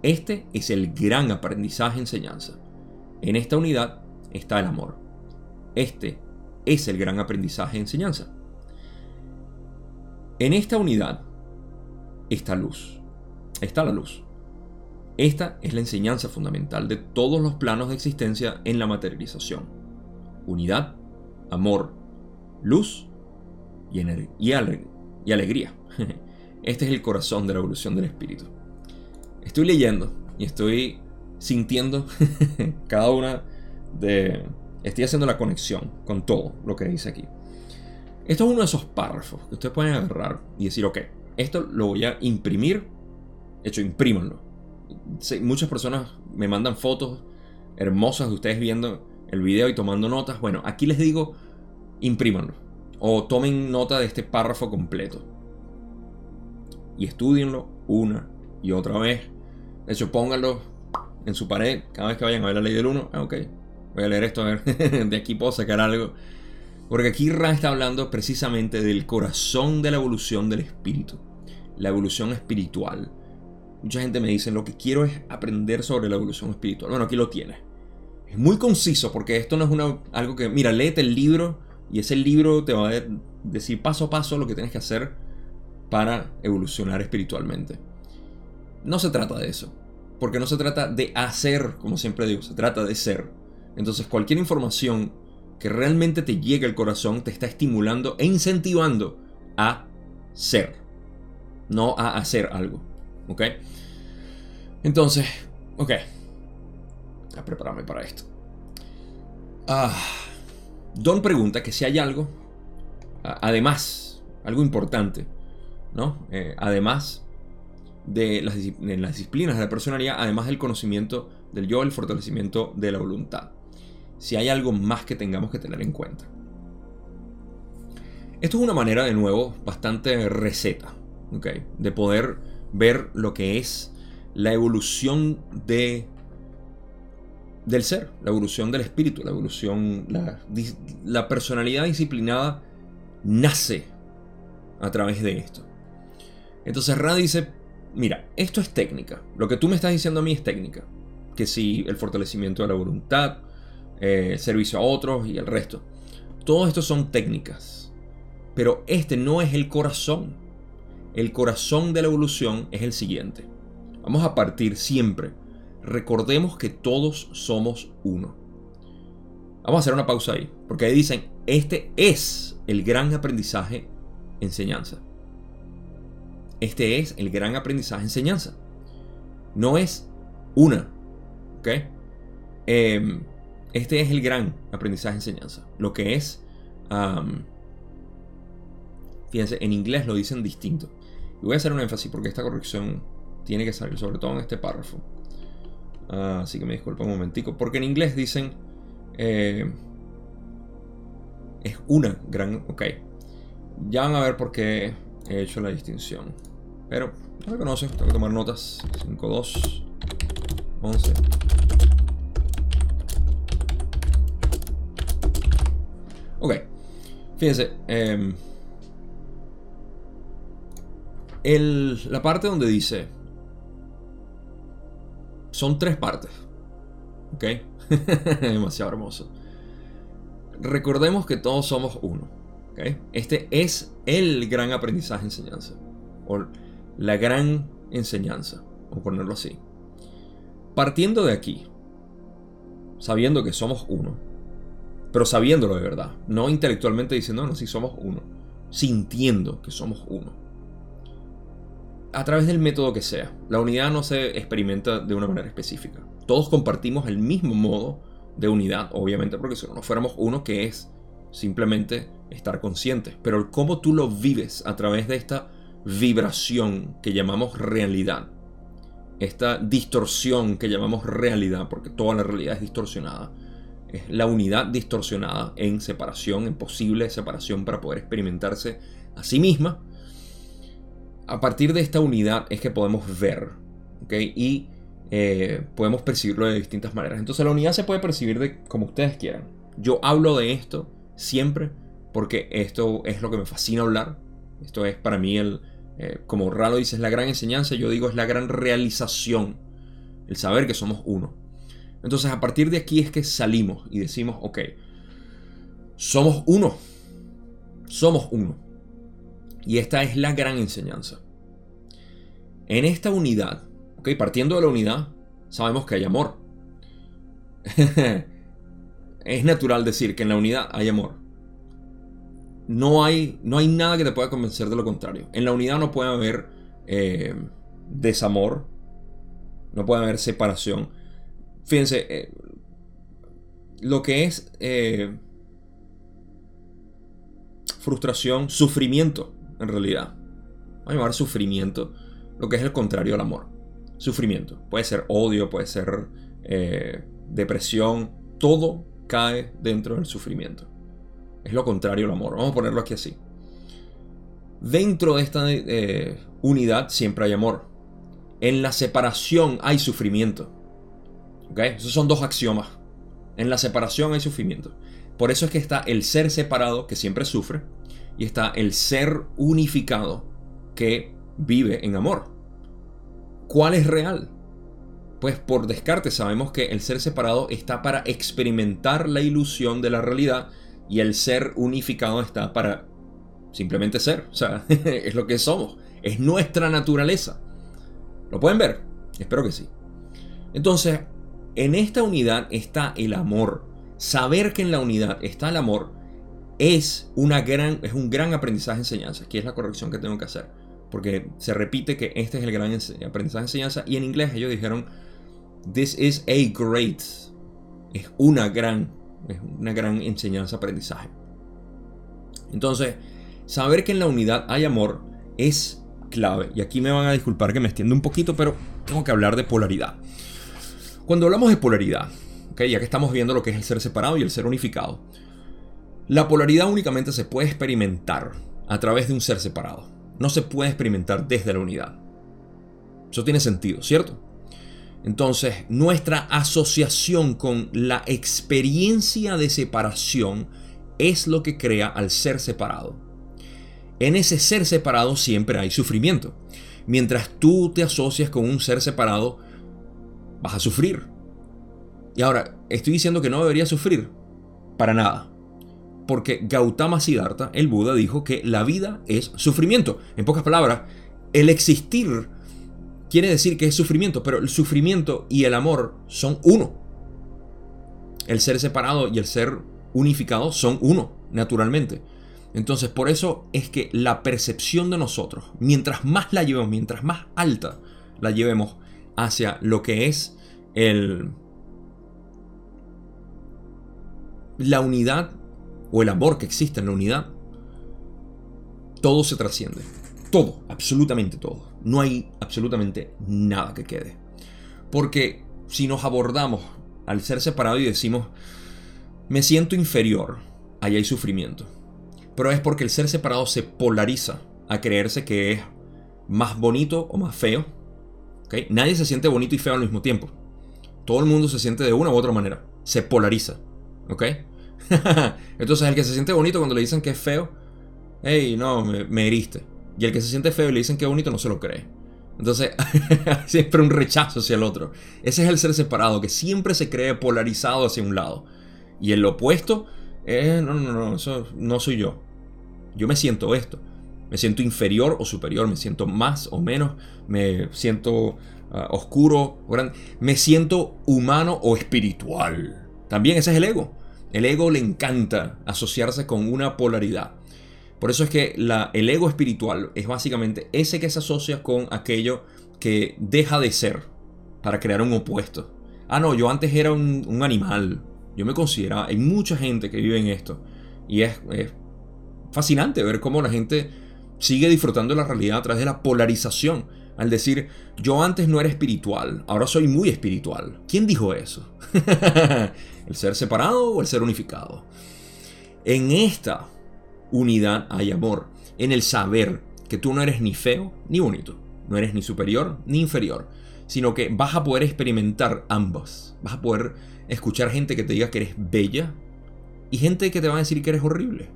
Este es el gran aprendizaje-enseñanza. En esta unidad está el amor. Este es el gran aprendizaje-enseñanza. En esta unidad está luz. Está la luz. Esta es la enseñanza fundamental de todos los planos de existencia en la materialización. Unidad, amor, luz y, y, y alegría. Este es el corazón de la evolución del espíritu. Estoy leyendo y estoy sintiendo cada una de... Estoy haciendo la conexión con todo lo que dice aquí. Esto es uno de esos párrafos que ustedes pueden agarrar y decir, ok, esto lo voy a imprimir. Hecho, imprímanlo. Muchas personas me mandan fotos hermosas de ustedes viendo el video y tomando notas. Bueno, aquí les digo, imprímanlo o tomen nota de este párrafo completo. Y estudienlo una y otra vez. De hecho, pónganlo en su pared cada vez que vayan a ver la ley del 1. Ah, ok, voy a leer esto, a ver, de aquí puedo sacar algo. Porque aquí Ra está hablando precisamente del corazón de la evolución del espíritu. La evolución espiritual. Mucha gente me dice, lo que quiero es aprender sobre la evolución espiritual. Bueno, aquí lo tienes. Es muy conciso porque esto no es una, algo que, mira, léete el libro Y ese libro te va a decir paso a paso lo que tienes que hacer para evolucionar espiritualmente. No se trata de eso. Porque no se trata de hacer, como siempre digo, se trata de ser. Entonces cualquier información que realmente te llegue al corazón te está estimulando e incentivando a ser, no a hacer algo. ¿Ok? Entonces, ok. A prepararme para esto. Ah, Don pregunta que si hay algo, además, algo importante, ¿no? Eh, además de las, disciplinas de la personalidad, además del conocimiento del yo, el fortalecimiento de la voluntad. Si hay algo más que tengamos que tener en cuenta. Esto es una manera, de nuevo, bastante receta, ¿ok? De poder ver lo que es la evolución de del ser, la evolución del espíritu, la evolución, la, personalidad disciplinada nace a través de esto. Entonces Ra dice, mira, esto es técnica. Lo que tú me estás diciendo a mí es técnica. Que sí, el fortalecimiento de la voluntad, eh, servicio a otros y el resto. Todo esto son técnicas. Pero este no es el corazón. El corazón de la evolución es el siguiente. Vamos a partir siempre. Recordemos que todos somos uno. Vamos a hacer una pausa ahí. Porque ahí dicen, este es el gran aprendizaje enseñanza. Este es el gran aprendizaje enseñanza. No es una. ¿Ok? Em, este es el gran aprendizaje enseñanza. Lo que es... fíjense, en inglés lo dicen distinto. Y voy a hacer un énfasis porque esta corrección tiene que salir, sobre todo en este párrafo. Ah, así que me disculpo un momentico. Porque en inglés dicen... Eh, es una gran... Ok. Ya van a ver por qué he hecho la distinción. Pero no me conocen, tengo que tomar notas. 5, 2, 11. Ok, fíjense. Em, la parte donde dice... Son tres partes. ¿Ok? Demasiado hermoso. Recordemos que todos somos uno. ¿okay? Este es el gran aprendizaje enseñanza. O la gran enseñanza, o ponerlo así. Partiendo de aquí, sabiendo que somos uno, pero sabiéndolo de verdad, no intelectualmente diciendo, no, somos uno, sintiendo que somos uno. A través del método que sea, la unidad no se experimenta de una manera específica. Todos compartimos el mismo modo de unidad, obviamente, porque si no, no fuéramos uno, que es simplemente estar conscientes. Pero cómo tú lo vives a través de esta vibración que llamamos realidad, esta distorsión que llamamos realidad, porque toda la realidad es distorsionada, es la unidad distorsionada en separación, en posible separación para poder experimentarse a sí misma. A partir de esta unidad es que podemos ver, ¿ok? Y eh, podemos percibirlo de distintas maneras. Entonces la unidad se puede percibir de como ustedes quieran. Yo hablo de esto siempre porque esto es lo que me fascina hablar. Esto es para mí el, eh, como Ralo dice, es la gran enseñanza, yo digo es la gran realización, el saber que somos uno. Entonces a partir de aquí es que salimos y decimos, ok, somos uno, somos uno. Y esta es la gran enseñanza. En esta unidad, ok, partiendo de la unidad, sabemos que hay amor. es natural decir que en la unidad hay amor no hay, no hay nada que te pueda convencer de lo contrario. En la unidad no puede haber eh, desamor, no puede haber separación. Fíjense, eh, lo que es eh, frustración, sufrimiento, en realidad. Vamos a llamar sufrimiento lo que es el contrario al amor. Sufrimiento. Puede ser odio, puede ser depresión. Todo cae dentro del sufrimiento. Es lo contrario al amor. Vamos a ponerlo aquí así. Dentro de esta eh, unidad siempre hay amor. En la separación hay sufrimiento. Esos son dos axiomas. En la separación hay sufrimiento. Por eso es que está el ser separado que siempre sufre y está el ser unificado que vive en amor. ¿Cuál es real? Pues por descarte sabemos que el ser separado está para experimentar la ilusión de la realidad Y el ser unificado está para simplemente ser. O sea, es lo que somos. Es nuestra naturaleza. ¿Lo pueden ver? Espero que sí. Entonces, en esta unidad está el amor. Saber que en la unidad está el amor es, una gran, es un gran aprendizaje enseñanza, que es la corrección que tengo que hacer. Porque se repite que este es el gran aprendizaje enseñanza y en inglés ellos dijeron, this is a great, es una gran, es una gran enseñanza aprendizaje. Entonces, saber que en la unidad hay amor es clave. Y aquí me van a disculpar que me extiendo un poquito, pero tengo que hablar de polaridad. Cuando hablamos de polaridad, ya que estamos viendo lo que es el ser separado y el ser unificado, la polaridad únicamente se puede experimentar a través de un ser separado. No se puede experimentar desde la unidad. Eso tiene sentido, ¿cierto? Entonces, nuestra asociación con la experiencia de separación es lo que crea al ser separado. En ese ser separado siempre hay sufrimiento. Mientras tú te asocias con un ser separado, vas a sufrir. Y ahora, estoy diciendo que no deberías sufrir. Para nada. Porque Gautama Siddhartha, el Buda, dijo que la vida es sufrimiento. En pocas palabras, el existir quiere decir que es sufrimiento, pero el sufrimiento y el amor son uno. El ser separado y el ser unificado son uno, naturalmente. Entonces, por eso es que la percepción de nosotros, mientras más la llevemos, mientras más alta la llevemos hacia lo que es el la unidad o el amor que existe en la unidad, todo se trasciende. Todo, absolutamente todo. No hay absolutamente nada que quede. Porque si nos abordamos al ser separado y decimos, me siento inferior, ahí hay sufrimiento pero es porque el ser separado se polariza a creerse que es más bonito o más feo. ¿Okay? Nadie se siente bonito y feo al mismo tiempo. Todo el mundo se siente de una u otra manera. Se polariza. ¿Ok? Entonces el que se siente bonito cuando le dicen que es feo, hey, no, me, heriste. Y el que se siente feo y le dicen que es bonito no se lo cree. Entonces, siempre un rechazo hacia el otro. Ese es el ser separado, que siempre se cree polarizado hacia un lado. Y el opuesto es, no, no, no, eso no soy yo. Yo me siento esto. Me siento inferior o superior, me siento más o menos, me siento ah, oscuro o grande. Me siento humano o espiritual. También ese es el ego. El ego le encanta asociarse con una polaridad. Por eso es que la, el ego espiritual es básicamente ese que se asocia con aquello que deja de ser para crear un opuesto. Ah, no, yo antes era un, animal. Yo me consideraba, hay mucha gente que vive en esto. Y es fascinante ver cómo la gente sigue disfrutando la realidad a través de la polarización. Al decir, yo antes no era espiritual, ahora soy muy espiritual. ¿Quién dijo eso? ¿El ser separado o el ser unificado? En esta unidad hay amor, en el saber que tú no eres ni feo ni bonito, no eres ni superior ni inferior, sino que vas a poder experimentar ambas. Vas a poder escuchar gente que te diga que eres bella y gente que te va a decir que eres horrible.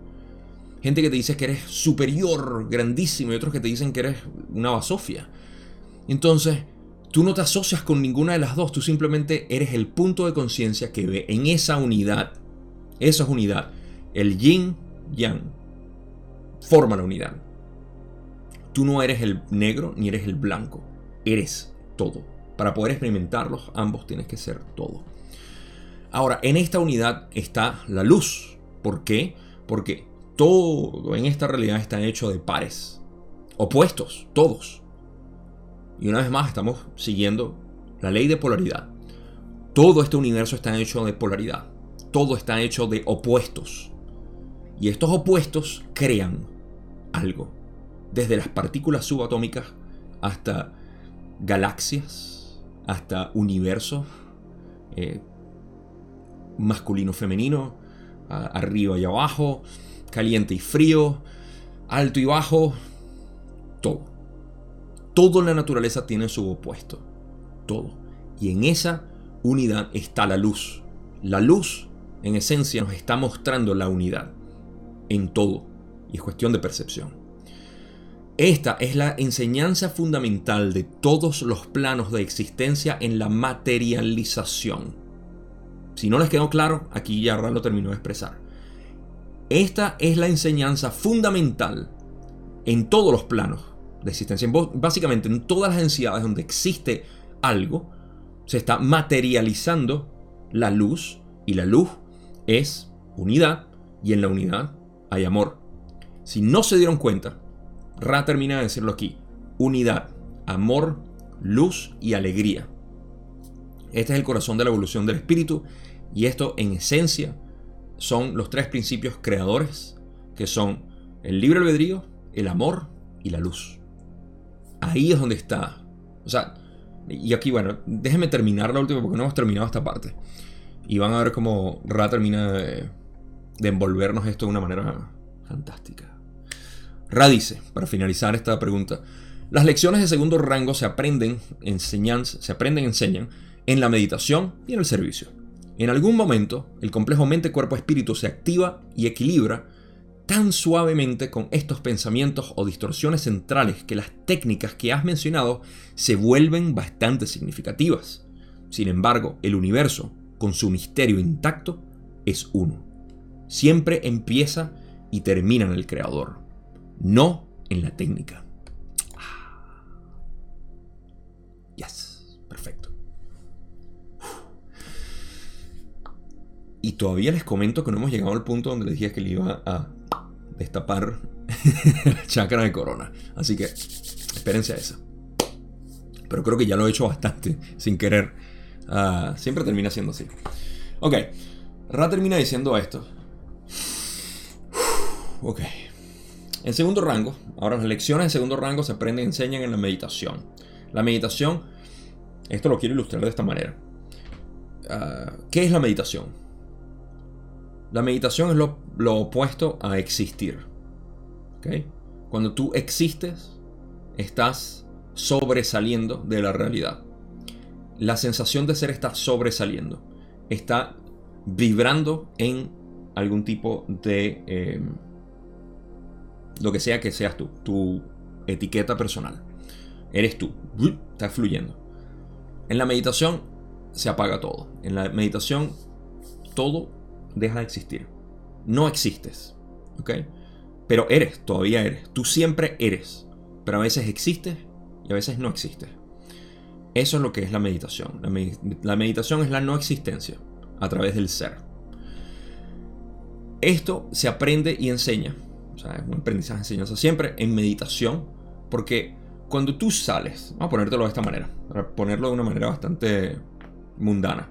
Gente que te dice que eres superior, grandísimo, y otros que te dicen que eres una basofia. Entonces, tú no te asocias con ninguna de las dos, tú simplemente eres el punto de conciencia que ve en esa unidad. Esa es unidad. El yin, yang, forma la unidad. Tú no eres el negro ni eres el blanco, eres todo. Para poder experimentarlos, ambos tienes que ser todo. Ahora, en esta unidad está la luz. ¿Por qué? Porque todo en esta realidad está hecho de pares, opuestos, todos. Y una vez más estamos siguiendo la ley de polaridad. Todo este universo está hecho de polaridad. Todo está hecho de opuestos. Y estos opuestos crean algo. Desde las partículas subatómicas hasta galaxias, hasta universos, eh, masculino-femenino, arriba y abajo, caliente y frío, alto y bajo, todo. Todo en la naturaleza tiene su opuesto, todo. Y en esa unidad está la luz. La luz, en esencia, nos está mostrando la unidad en todo. Y es cuestión de percepción. Esta es la enseñanza fundamental de todos los planos de existencia en la materialización. Si no les quedó claro, aquí ya lo terminó de expresar Esta es la enseñanza fundamental en todos los planos de existencia. Básicamente en todas las densidades donde existe algo, se está materializando la luz y la luz es unidad y en la unidad hay amor. Si no se dieron cuenta, Ra termina de decirlo aquí, unidad, amor, luz y alegría. Este es el corazón de la evolución del espíritu y esto en esencia son los tres principios creadores que son el libre albedrío, el amor y la luz. Ahí es donde está. O sea, y aquí, bueno, déjenme terminar la última porque no hemos terminado esta parte. Y van a ver cómo Ra termina de, envolvernos esto de una manera fantástica. Ra dice, para finalizar esta pregunta, las lecciones de segundo rango se aprenden, enseñan, se aprenden, enseñan en la meditación y en el servicio. En algún momento, el complejo mente-cuerpo-espíritu se activa y equilibra tan suavemente con estos pensamientos o distorsiones centrales que las técnicas que has mencionado se vuelven bastante significativas. Sin embargo, el universo, con su misterio intacto, es uno. Siempre empieza y termina en el creador, no en la técnica. Y todavía les comento que no hemos llegado al punto donde les dije que le iba a destapar la chakra de corona. Así que espérense a esa. Pero creo que ya lo he hecho bastante sin querer. Ah, siempre termina siendo así. Ok. Ra termina diciendo esto. Ok. En segundo rango, ahora las lecciones de segundo rango se aprenden y enseñan en la meditación. La meditación, esto lo quiero ilustrar de esta manera. Ah, ¿Qué es la meditación? La meditación es lo, opuesto a existir. Cuando tú existes, estás sobresaliendo de la realidad. La sensación de ser está sobresaliendo. Está vibrando en algún tipo de... Em, lo que sea que seas tú. Tu etiqueta personal. Eres tú. Estás fluyendo. En la meditación se apaga todo. En la meditación todo deja de existir. No existes. ¿Ok? Pero eres, todavía eres. Tú siempre eres. Pero a veces existes y a veces no existes. Eso es lo que es la meditación. La, meditación es la no existencia a través del ser. Esto se aprende y enseña. Es un aprendizaje enseñanza siempre en meditación. Porque cuando tú sales, vamos a ponértelo de esta manera, para ponerlo de una manera bastante mundana.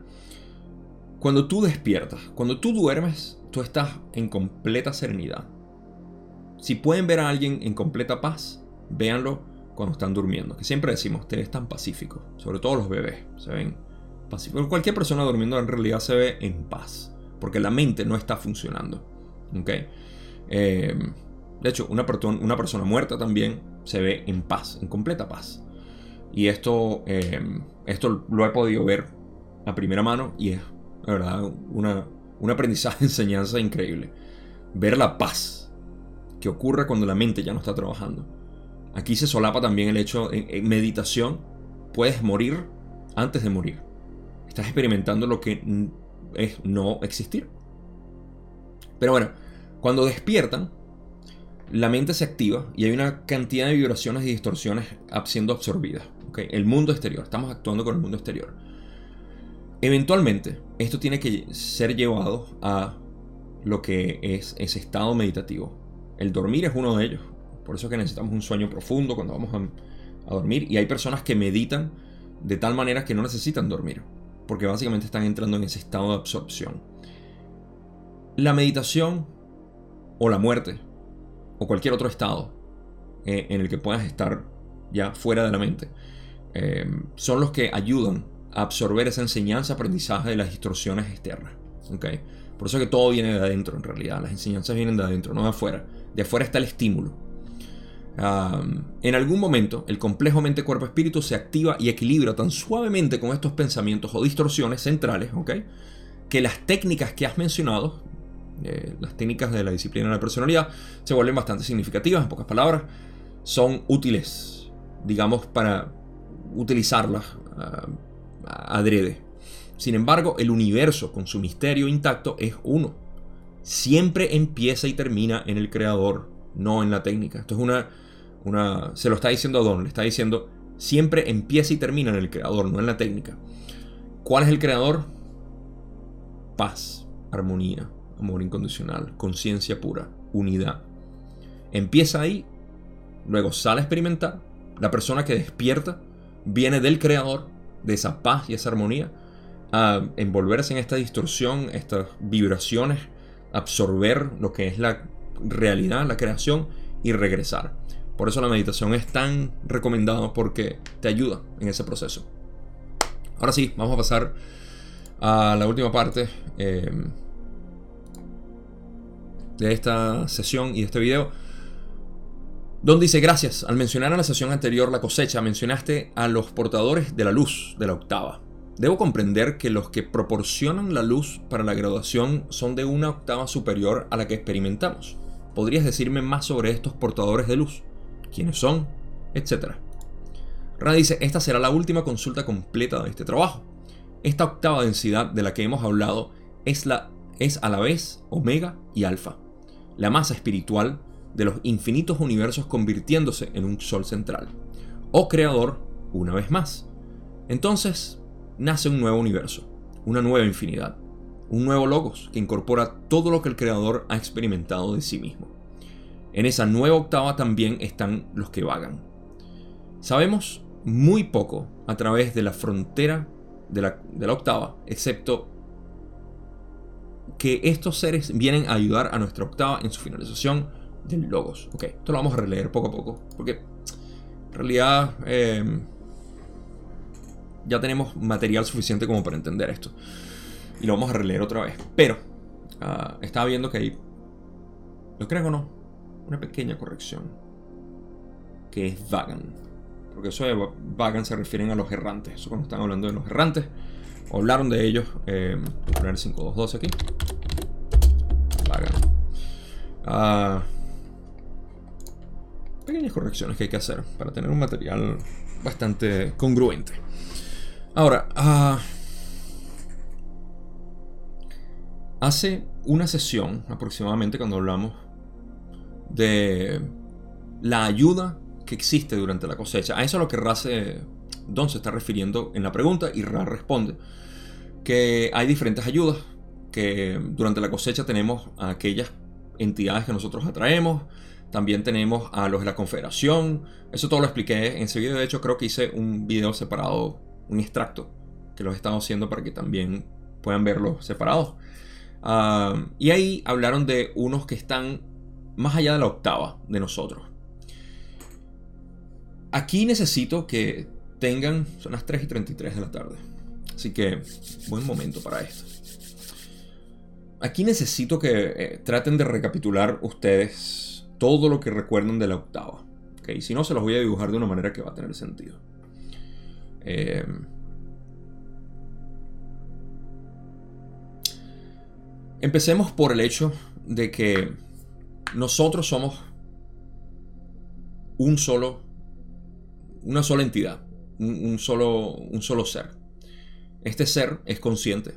Cuando tú despiertas, cuando tú duermes, tú estás en completa serenidad. Si pueden ver a alguien en completa paz, véanlo cuando están durmiendo. Que siempre decimos, ustedes tan pacíficos. Sobre todo los bebés, se ven pacíficos. Cualquier persona durmiendo en realidad se ve en paz. Porque la mente no está funcionando. Eh, de hecho, una, una, persona muerta también se ve en paz, en completa paz. Y esto, eh, esto lo he podido ver a primera mano y es la verdad, una, un aprendizaje, enseñanza increíble. Ver la paz que ocurre cuando la mente ya no está trabajando. Aquí se solapa también el hecho, en, meditación, puedes morir antes de morir. Estás experimentando lo que es no existir. Pero bueno, cuando despiertan, la mente se activa y hay una cantidad de vibraciones y distorsiones siendo absorbidas. El mundo exterior, estamos actuando con el mundo exterior. Eventualmente, esto tiene que ser llevado a lo que es ese estado meditativo. El dormir es uno de ellos. Por eso es que necesitamos un sueño profundo cuando vamos a, dormir. Y hay personas que meditan de tal manera que no necesitan dormir. Porque básicamente están entrando en ese estado de absorción. La meditación o la muerte o cualquier otro estado eh, en el que puedas estar ya fuera de la mente eh, son los que ayudan absorber esa enseñanza, aprendizaje de las distorsiones externas. ¿okay? Por eso es que todo viene de adentro en realidad. Las enseñanzas vienen de adentro, no de afuera. De afuera está el estímulo. en algún momento, el complejo mente-cuerpo-espíritu se activa y equilibra tan suavemente con estos pensamientos o distorsiones centrales, ¿ok? Que las técnicas que has mencionado, eh, las técnicas de la disciplina de la personalidad, se vuelven bastante significativas, en pocas palabras, son útiles, digamos, para utilizarlas adrede. Sin embargo, el universo con su misterio intacto es uno. siempre empieza y termina en el creador, no en la técnica. Esto es una, una se lo está diciendo a Don, le está diciendo, siempre empieza y termina en el creador, no en la técnica. ¿Cuál es el creador? Paz, armonía, amor incondicional, conciencia pura, unidad. Empieza ahí, luego sale a experimentar. La persona que despierta viene del creador, de esa paz y esa armonía, a envolverse en esta distorsión, estas vibraciones, absorber lo que es la realidad, la creación y regresar. Por eso la meditación es tan recomendada porque te ayuda en ese proceso. Ahora sí, vamos a pasar a la última parte eh, de esta sesión y de este video. Don dice, gracias. Al mencionar en la sesión anterior la cosecha, mencionaste a los portadores de la luz de la octava. Debo comprender que los que proporcionan la luz para la graduación son de una octava superior a la que experimentamos. ¿Podrías decirme más sobre estos portadores de luz? ¿Quiénes son? Etcétera. Ra dice, esta será la última consulta completa de este trabajo. Esta octava densidad de la que hemos hablado es, la, es a la vez omega y alfa, la masa espiritual de los infinitos universos convirtiéndose en un sol central, o creador una vez más. Entonces, nace un nuevo universo, una nueva infinidad, un nuevo logos que incorpora todo lo que el creador ha experimentado de sí mismo. En esa nueva octava también están los que vagan. Sabemos muy poco a través de la frontera de la, octava, excepto que estos seres vienen a ayudar a nuestra octava en su finalización del logos. Ok, esto lo vamos a releer poco a poco, porque en realidad em, ya tenemos material suficiente como para entender esto. Y lo vamos a releer otra vez. Pero ah, estaba viendo que hay, lo creo o no, una pequeña corrección. Que es Vagan. Porque eso de Vagan se refieren a los errantes. Eso cuando están hablando de los errantes. Hablaron de ellos. Eh, voy a poner 5212 aquí. Vagan. Ah, pequeñas correcciones que hay que hacer para tener un material bastante congruente. Ahora, ah, hace una sesión aproximadamente cuando hablamos de la ayuda que existe durante la cosecha. A eso es lo que Ra Don se está refiriendo en la pregunta y Ra responde que hay diferentes ayudas, que durante la cosecha tenemos a aquellas entidades que nosotros atraemos, también tenemos a los de la confederación, eso todo lo expliqué en ese video, de hecho creo que hice un video separado un extracto que los he estado haciendo para que también puedan verlos separados. Ah, y ahí hablaron de unos que están más allá de la octava de nosotros. Aquí necesito que tengan, son las 3 y 33 de la tarde, así que buen momento para esto. Aquí necesito que eh, traten de recapitular ustedes todo lo que recuerdan de la octava. ¿okay? Si no, se los voy a dibujar de una manera que va a tener sentido. Eh, empecemos por el hecho de que nosotros somos un solo, una sola entidad, un, solo, un solo ser. Este ser es consciente.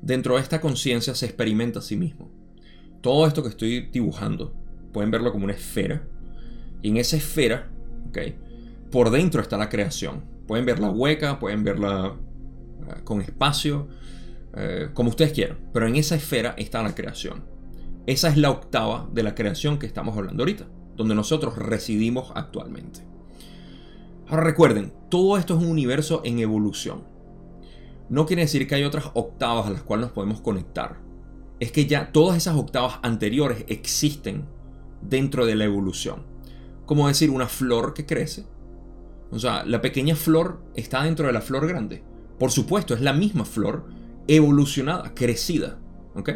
Dentro de esta conciencia se experimenta a sí mismo. Todo esto que estoy dibujando, pueden verlo como una esfera. Y en esa esfera, okay, por dentro está la creación. Pueden verla hueca, pueden verla eh, con espacio, eh, como ustedes quieran. Pero en esa esfera está la creación. Esa es la octava de la creación que estamos hablando ahorita, donde nosotros residimos actualmente. Ahora recuerden, todo esto es un universo en evolución. No quiere decir que hay otras octavas a las cuales nos podemos conectar. Es que ya todas esas octavas anteriores existen dentro de la evolución. Como decir una flor que crece o sea, la pequeña flor está dentro de la flor grande. Por supuesto, es la misma flor evolucionada, crecida. ¿Ok?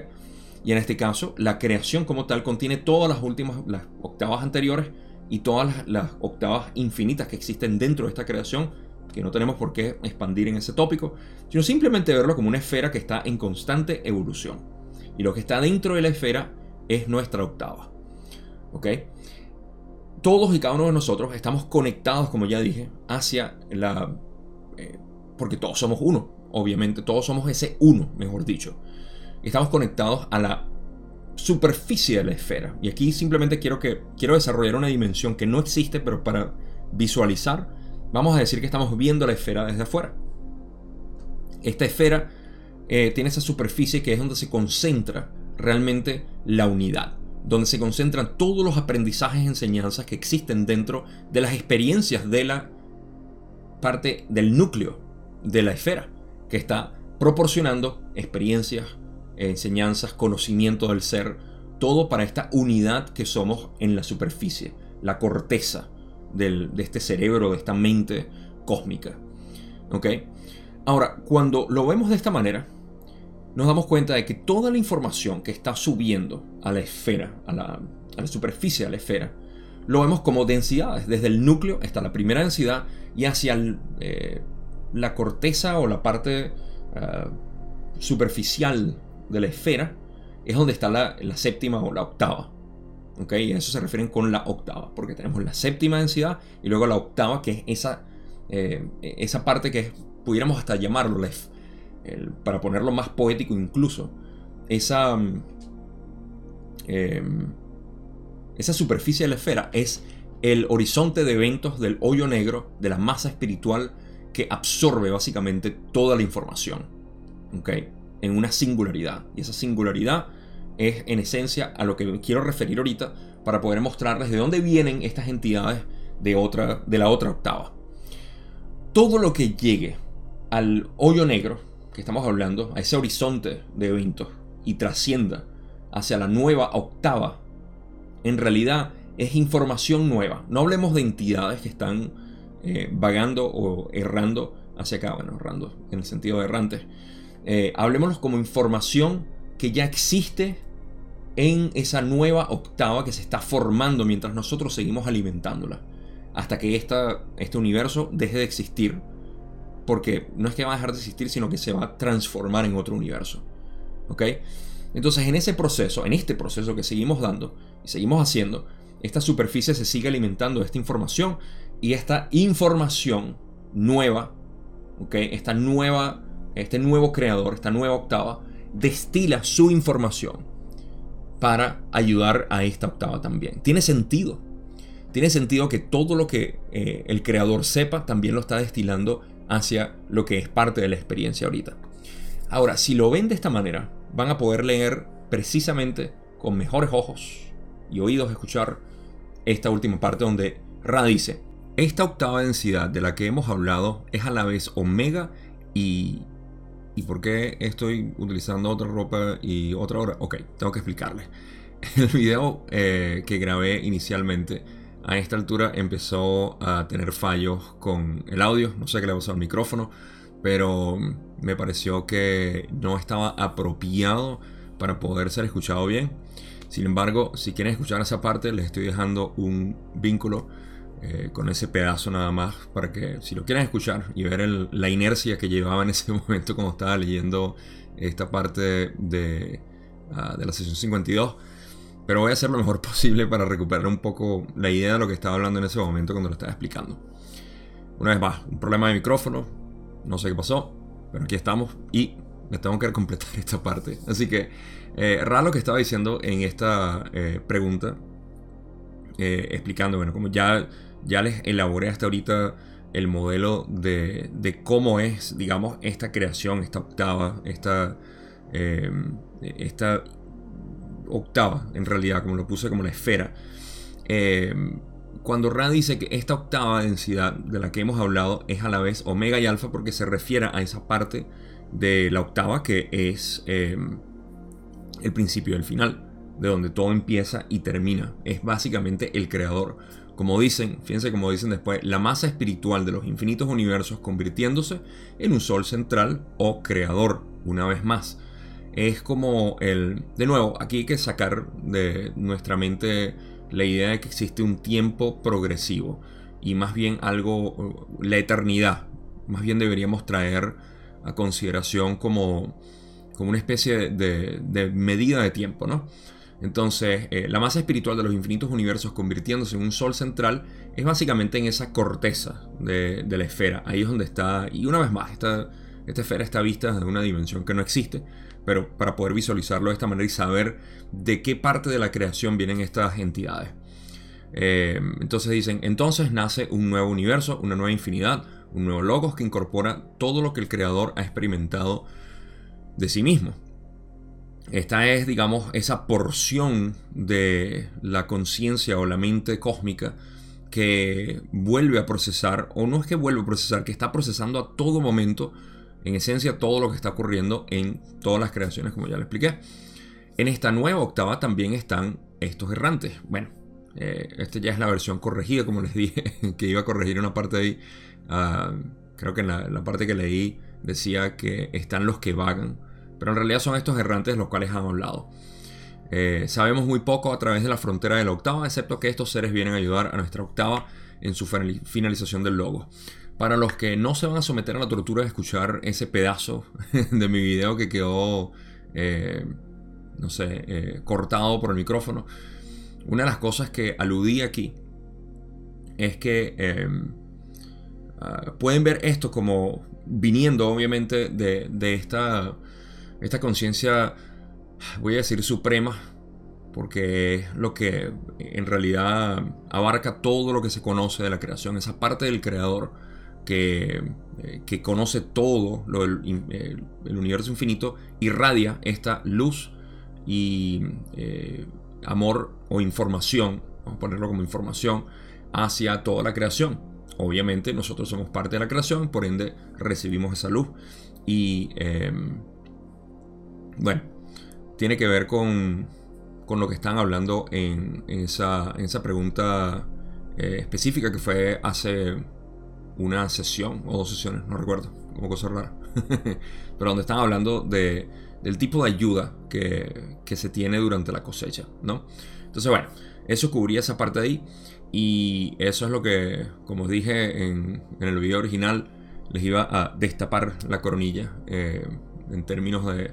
Y en este caso, la creación como tal contiene todas las últimas, las octavas anteriores y todas las, octavas infinitas que existen dentro de esta creación, que no tenemos por qué expandir en ese tópico, sino simplemente verlo como una esfera que está en constante evolución. Y lo que está dentro de la esfera es nuestra octava. ¿Ok? todos y cada uno de nosotros estamos conectados, como ya dije, hacia la... Eh, porque todos somos uno, obviamente, todos somos ese uno, mejor dicho. Estamos conectados a la superficie de la esfera. Y aquí simplemente quiero, que, quiero desarrollar una dimensión que no existe, pero para visualizar, vamos a decir que estamos viendo la esfera desde afuera. Esta esfera eh, tiene esa superficie que es donde se concentra realmente la unidad, donde se concentran todos los aprendizajes y enseñanzas que existen dentro de las experiencias de la parte del núcleo de la esfera, que está proporcionando experiencias, enseñanzas, conocimiento del ser, todo para esta unidad que somos en la superficie, la corteza de este cerebro, de esta mente cósmica. ¿Ok? Ahora, cuando lo vemos de esta manera, nos damos cuenta de que toda la información que está subiendo a la esfera, a la, superficie de la esfera, lo vemos como densidades. Desde el núcleo está la primera densidad y hacia eh, la corteza o la parte eh, superficial de la esfera es donde está la, séptima o la octava. ¿Ok? Y a eso se refieren con la octava, porque tenemos la séptima densidad y luego la octava, que es esa, eh, esa parte que pudiéramos hasta llamarlo la, para ponerlo más poético incluso, esa, mm, em, esa superficie de la esfera es el horizonte de eventos del hoyo negro, de la masa espiritual que absorbe básicamente toda la información. En una singularidad. Y esa singularidad es en esencia a lo que quiero referir ahorita para poder mostrarles de dónde vienen estas entidades de, otra, de la otra octava. Todo lo que llegue al hoyo negro que estamos hablando, a ese horizonte de eventos y trascienda hacia la nueva octava, en realidad es información nueva. No hablemos de entidades que están eh, vagando o errando hacia acá, bueno, errando en el sentido de errantes. Eh, como información que ya existe en esa nueva octava que se está formando mientras nosotros seguimos alimentándola. Hasta que esta, este universo deje de existir porque no es que va a dejar de existir, sino que se va a transformar en otro universo. ¿Ok? Entonces, en ese proceso, en este proceso que seguimos dando y seguimos haciendo, esta superficie se sigue alimentando de esta información y esta información nueva, ¿ok? Esta nueva, este nuevo creador, esta nueva octava, destila su información para ayudar a esta octava también. Tiene sentido. Tiene sentido que todo lo que eh, el creador sepa también lo está destilando hacia lo que es parte de la experiencia ahorita. Ahora, si lo ven de esta manera, van a poder leer precisamente con mejores ojos y oídos escuchar esta última parte donde Ra dice, esta octava densidad de la que hemos hablado es a la vez omega y... ¿Y por qué estoy utilizando otra ropa y otra hora? Ok, tengo que explicarles. El video eh, que grabé inicialmente a esta altura empezó a tener fallos con el audio, no sé qué le pasó al micrófono, pero me pareció que no estaba apropiado para poder ser escuchado bien. Sin embargo, si quieren escuchar esa parte, les estoy dejando un vínculo eh, con ese pedazo nada más para que si lo quieren escuchar y ver la inercia que llevaba en ese momento como estaba leyendo esta parte de, ah, de la sesión 52 pero voy a hacer lo mejor posible para recuperar un poco la idea de lo que estaba hablando en ese momento cuando lo estaba explicando. Una vez más, un problema de micrófono, no sé qué pasó, pero aquí estamos y me tengo que completar esta parte. Así que, eh, lo que estaba diciendo en esta eh, pregunta, eh, explicando, bueno, como ya, ya les elaboré hasta ahorita el modelo de, de cómo es, digamos, esta creación, esta octava, esta, eh, esta octava, en realidad, como lo puse como la esfera. Eh, cuando Ra dice que esta octava densidad de la que hemos hablado es a la vez omega y alfa porque se refiere a esa parte de la octava que es eh, el principio del final, de donde todo empieza y termina. Es básicamente el creador. Como dicen, fíjense como dicen después, la masa espiritual de los infinitos universos convirtiéndose en un sol central o creador, una vez más es como el... De nuevo, aquí hay que sacar de nuestra mente la idea de que existe un tiempo progresivo y más bien algo, la eternidad, más bien deberíamos traer a consideración como, como una especie de, medida de tiempo, ¿no? Entonces, eh, la masa espiritual de los infinitos universos convirtiéndose en un sol central es básicamente en esa corteza de, de, la esfera. Ahí es donde está, y una vez más, esta esta esfera está vista desde una dimensión que no existe, pero para poder visualizarlo de esta manera y saber de qué parte de la creación vienen estas entidades. Eh, entonces dicen, entonces nace un nuevo universo, una nueva infinidad, un nuevo logos que incorpora todo lo que el creador ha experimentado de sí mismo. Esta es, digamos, esa porción de la conciencia o la mente cósmica que vuelve a procesar, o no es que vuelve a procesar, que está procesando a todo momento, en esencia, todo lo que está ocurriendo en todas las creaciones, como ya le expliqué. En esta nueva octava también están estos errantes. Bueno, eh, esta ya es la versión corregida, como les dije, que iba a corregir una parte ahí. Ah, creo que en la, parte que leí decía que están los que vagan, pero en realidad son estos errantes los cuales han hablado. Eh, sabemos muy poco a través de la frontera de la octava, excepto que estos seres vienen a ayudar a nuestra octava en su finalización del logo. Para los que no se van a someter a la tortura de escuchar ese pedazo de mi video que quedó, eh, no sé, cortado por el micrófono, una de las cosas que aludí aquí es que em, ah, pueden ver esto como viniendo obviamente de, esta, esta conciencia, voy a decir suprema, porque es lo que en realidad abarca todo lo que se conoce de la creación, esa parte del creador que, eh, conoce todo lo, el, universo infinito, irradia esta luz y eh, amor o información, vamos a ponerlo como información, hacia toda la creación. Obviamente nosotros somos parte de la creación, por ende recibimos esa luz. Y em, bueno, tiene que ver con, con, lo que están hablando en, esa, en esa, pregunta eh, específica que fue hace una sesión o dos sesiones, no recuerdo, como cosa rara. Pero donde están hablando de del tipo de ayuda que, se tiene durante la cosecha, ¿no? Entonces, bueno, eso cubría esa parte ahí. Y eso es lo que, como dije en, el video original, les iba a destapar la coronilla eh, en términos de,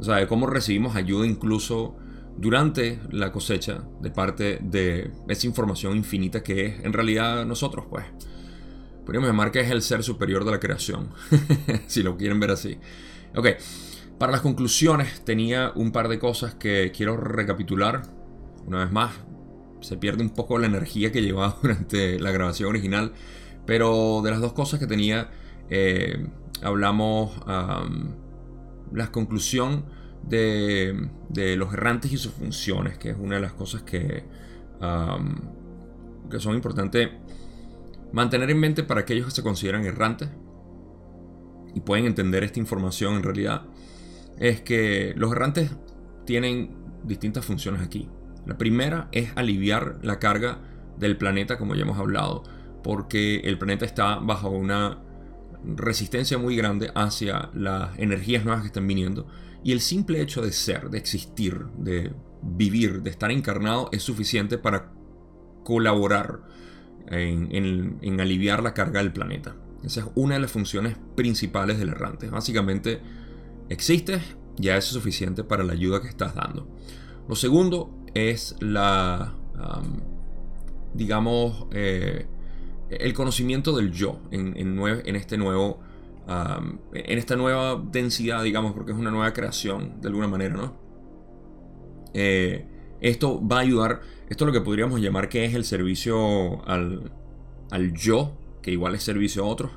o sea, de cómo recibimos ayuda incluso durante la cosecha de parte de esa información infinita que es en realidad nosotros, pues. Podríamos llamar que es el ser superior de la creación, si lo quieren ver así. Ok, para las conclusiones tenía un par de cosas que quiero recapitular. Una vez más, se pierde un poco la energía que llevaba durante la grabación original. Pero de las dos cosas que tenía, eh, hablamos la conclusión de, los errantes y sus funciones, que es una de las cosas que, que son importantes mantener en mente para aquellos que se consideran errantes y pueden entender esta información en realidad es que los errantes tienen distintas funciones aquí. La primera es aliviar la carga del planeta, como ya hemos hablado, porque el planeta está bajo una resistencia muy grande hacia las energías nuevas que están viniendo. Y el simple hecho de ser, de existir, de vivir, de estar encarnado es suficiente para colaborar en, en aliviar la carga del planeta. Esa es una de las funciones principales del errante. Básicamente existes, ya es suficiente para la ayuda que estás dando. Lo segundo es la, digamos, eh, el conocimiento del yo en, en, este nuevo, en esta nueva densidad, digamos, porque es una nueva creación de alguna manera, ¿no? Eh, esto va a ayudar, esto es lo que podríamos llamar que es el servicio al, al yo, que igual es servicio a otros,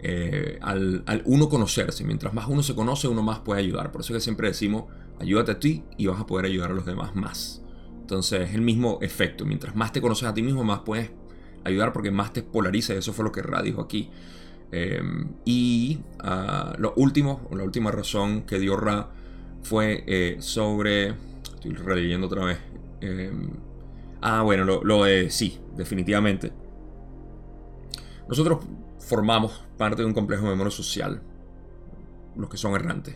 eh, al, uno conocerse. Mientras más uno se conoce, uno más puede ayudar. Por eso que siempre decimos, ayúdate a ti y vas a poder ayudar a los demás más. Entonces es el mismo efecto. Mientras más te conoces a ti mismo, más puedes ayudar porque más te polariza. Eso fue lo que Ra dijo aquí. Em, y uh, lo último, o la última razón que dio Ra fue eh, sobre... Estoy releyendo otra vez. Em, ah, bueno, lo, lo de... Sí, definitivamente. Nosotros formamos parte de un complejo de memoria social, los que son errantes.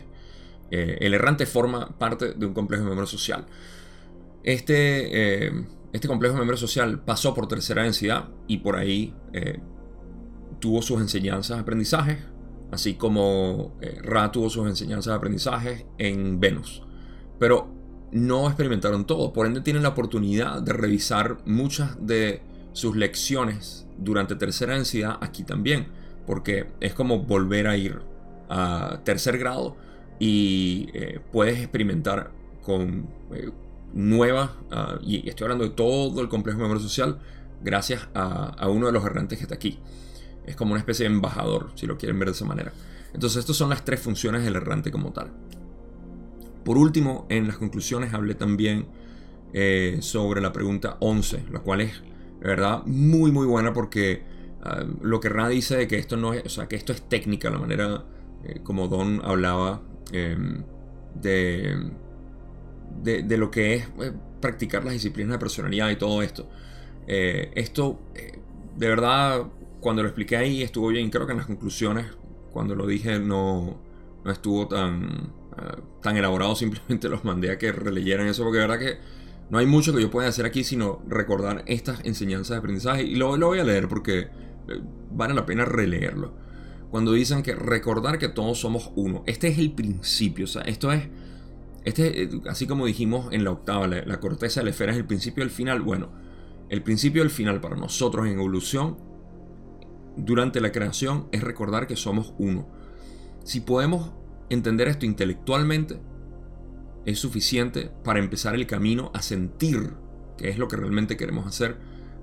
Eh, el errante forma parte de un complejo de memoria social. Este, eh, este complejo de memoria social pasó por tercera densidad y por ahí eh, tuvo sus enseñanzas, aprendizajes, así como Ra tuvo sus enseñanzas, aprendizajes en Venus. Pero no experimentaron todo, por ende tienen la oportunidad de revisar muchas de sus lecciones durante tercera densidad aquí también, porque es como volver a ir a tercer grado y eh, puedes experimentar con eh, nuevas, ah, y estoy hablando de todo el complejo memoria social, gracias a, uno de los errantes que está aquí. Es como una especie de embajador, si lo quieren ver de esa manera. Entonces, estas son las tres funciones del errante como tal. Por último, en las conclusiones hablé también eh, sobre la pregunta 11, la cual es, de verdad, muy, muy buena porque ah, lo que Ra dice de que esto no es, o sea, que esto es técnica, la manera eh, como Don hablaba em, de, de, lo que es eh, practicar las disciplinas de personalidad y todo esto. esto, de verdad, cuando lo expliqué ahí estuvo bien, creo que en las conclusiones, cuando lo dije, no, no estuvo tan, tan elaborado, simplemente los mandé a que releyeran eso, porque de verdad que no hay mucho que yo pueda hacer aquí sino recordar estas enseñanzas de aprendizaje y lo, lo voy a leer porque eh, vale la pena releerlo. Cuando dicen que recordar que todos somos uno. Este es el principio, o sea, esto es, este, eh, así como dijimos en la octava, la, corteza de la esfera es el principio y el final. Bueno, el principio y el final para nosotros en evolución, durante la creación, es recordar que somos uno. Si podemos entender esto intelectualmente, es suficiente para empezar el camino a sentir que es lo que realmente queremos hacer,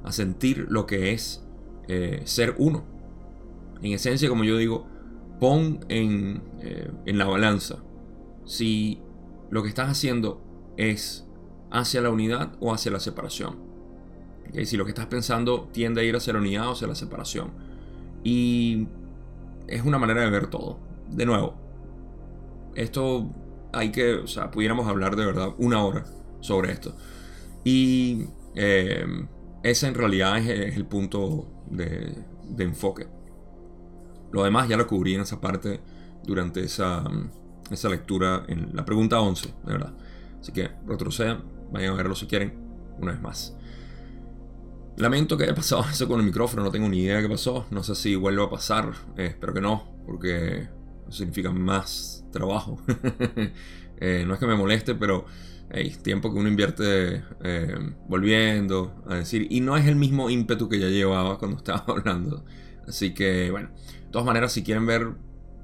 a sentir lo que es eh, ser uno. En esencia, como yo digo, pon en, eh, en la balanza si lo que estás haciendo es hacia la unidad o hacia la separación. Si lo que estás pensando tiende a ir hacia la unidad o hacia la separación. Y es una manera de ver todo. De nuevo, esto hay que, o sea, pudiéramos hablar de verdad una hora sobre esto. Y eh, ese en realidad es, el punto de, enfoque. Lo demás ya lo cubrí en esa parte durante esa, esa lectura en la pregunta 11, de verdad. Así que retrocedan, vayan a verlo si quieren, una vez más. Lamento que haya pasado eso con el micrófono, no tengo ni idea de qué pasó. No sé si vuelve a pasar, eh, espero que no, porque significa más trabajo. Eh, no es que me moleste, pero hay tiempo que uno invierte eh, volviendo a decir. Y no es el mismo ímpetu que ya llevaba cuando estaba hablando. Así que, bueno, de todas maneras, si quieren ver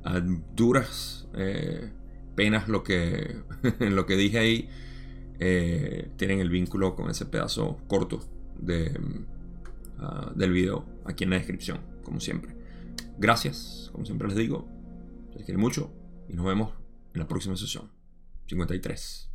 a duras eh, penas lo que, lo que dije ahí, tienen el vínculo con ese pedazo corto de, ah, del video aquí en la descripción, como siempre. Gracias, como siempre les digo. Les quiero mucho y nos vemos en la próxima sesión. 53.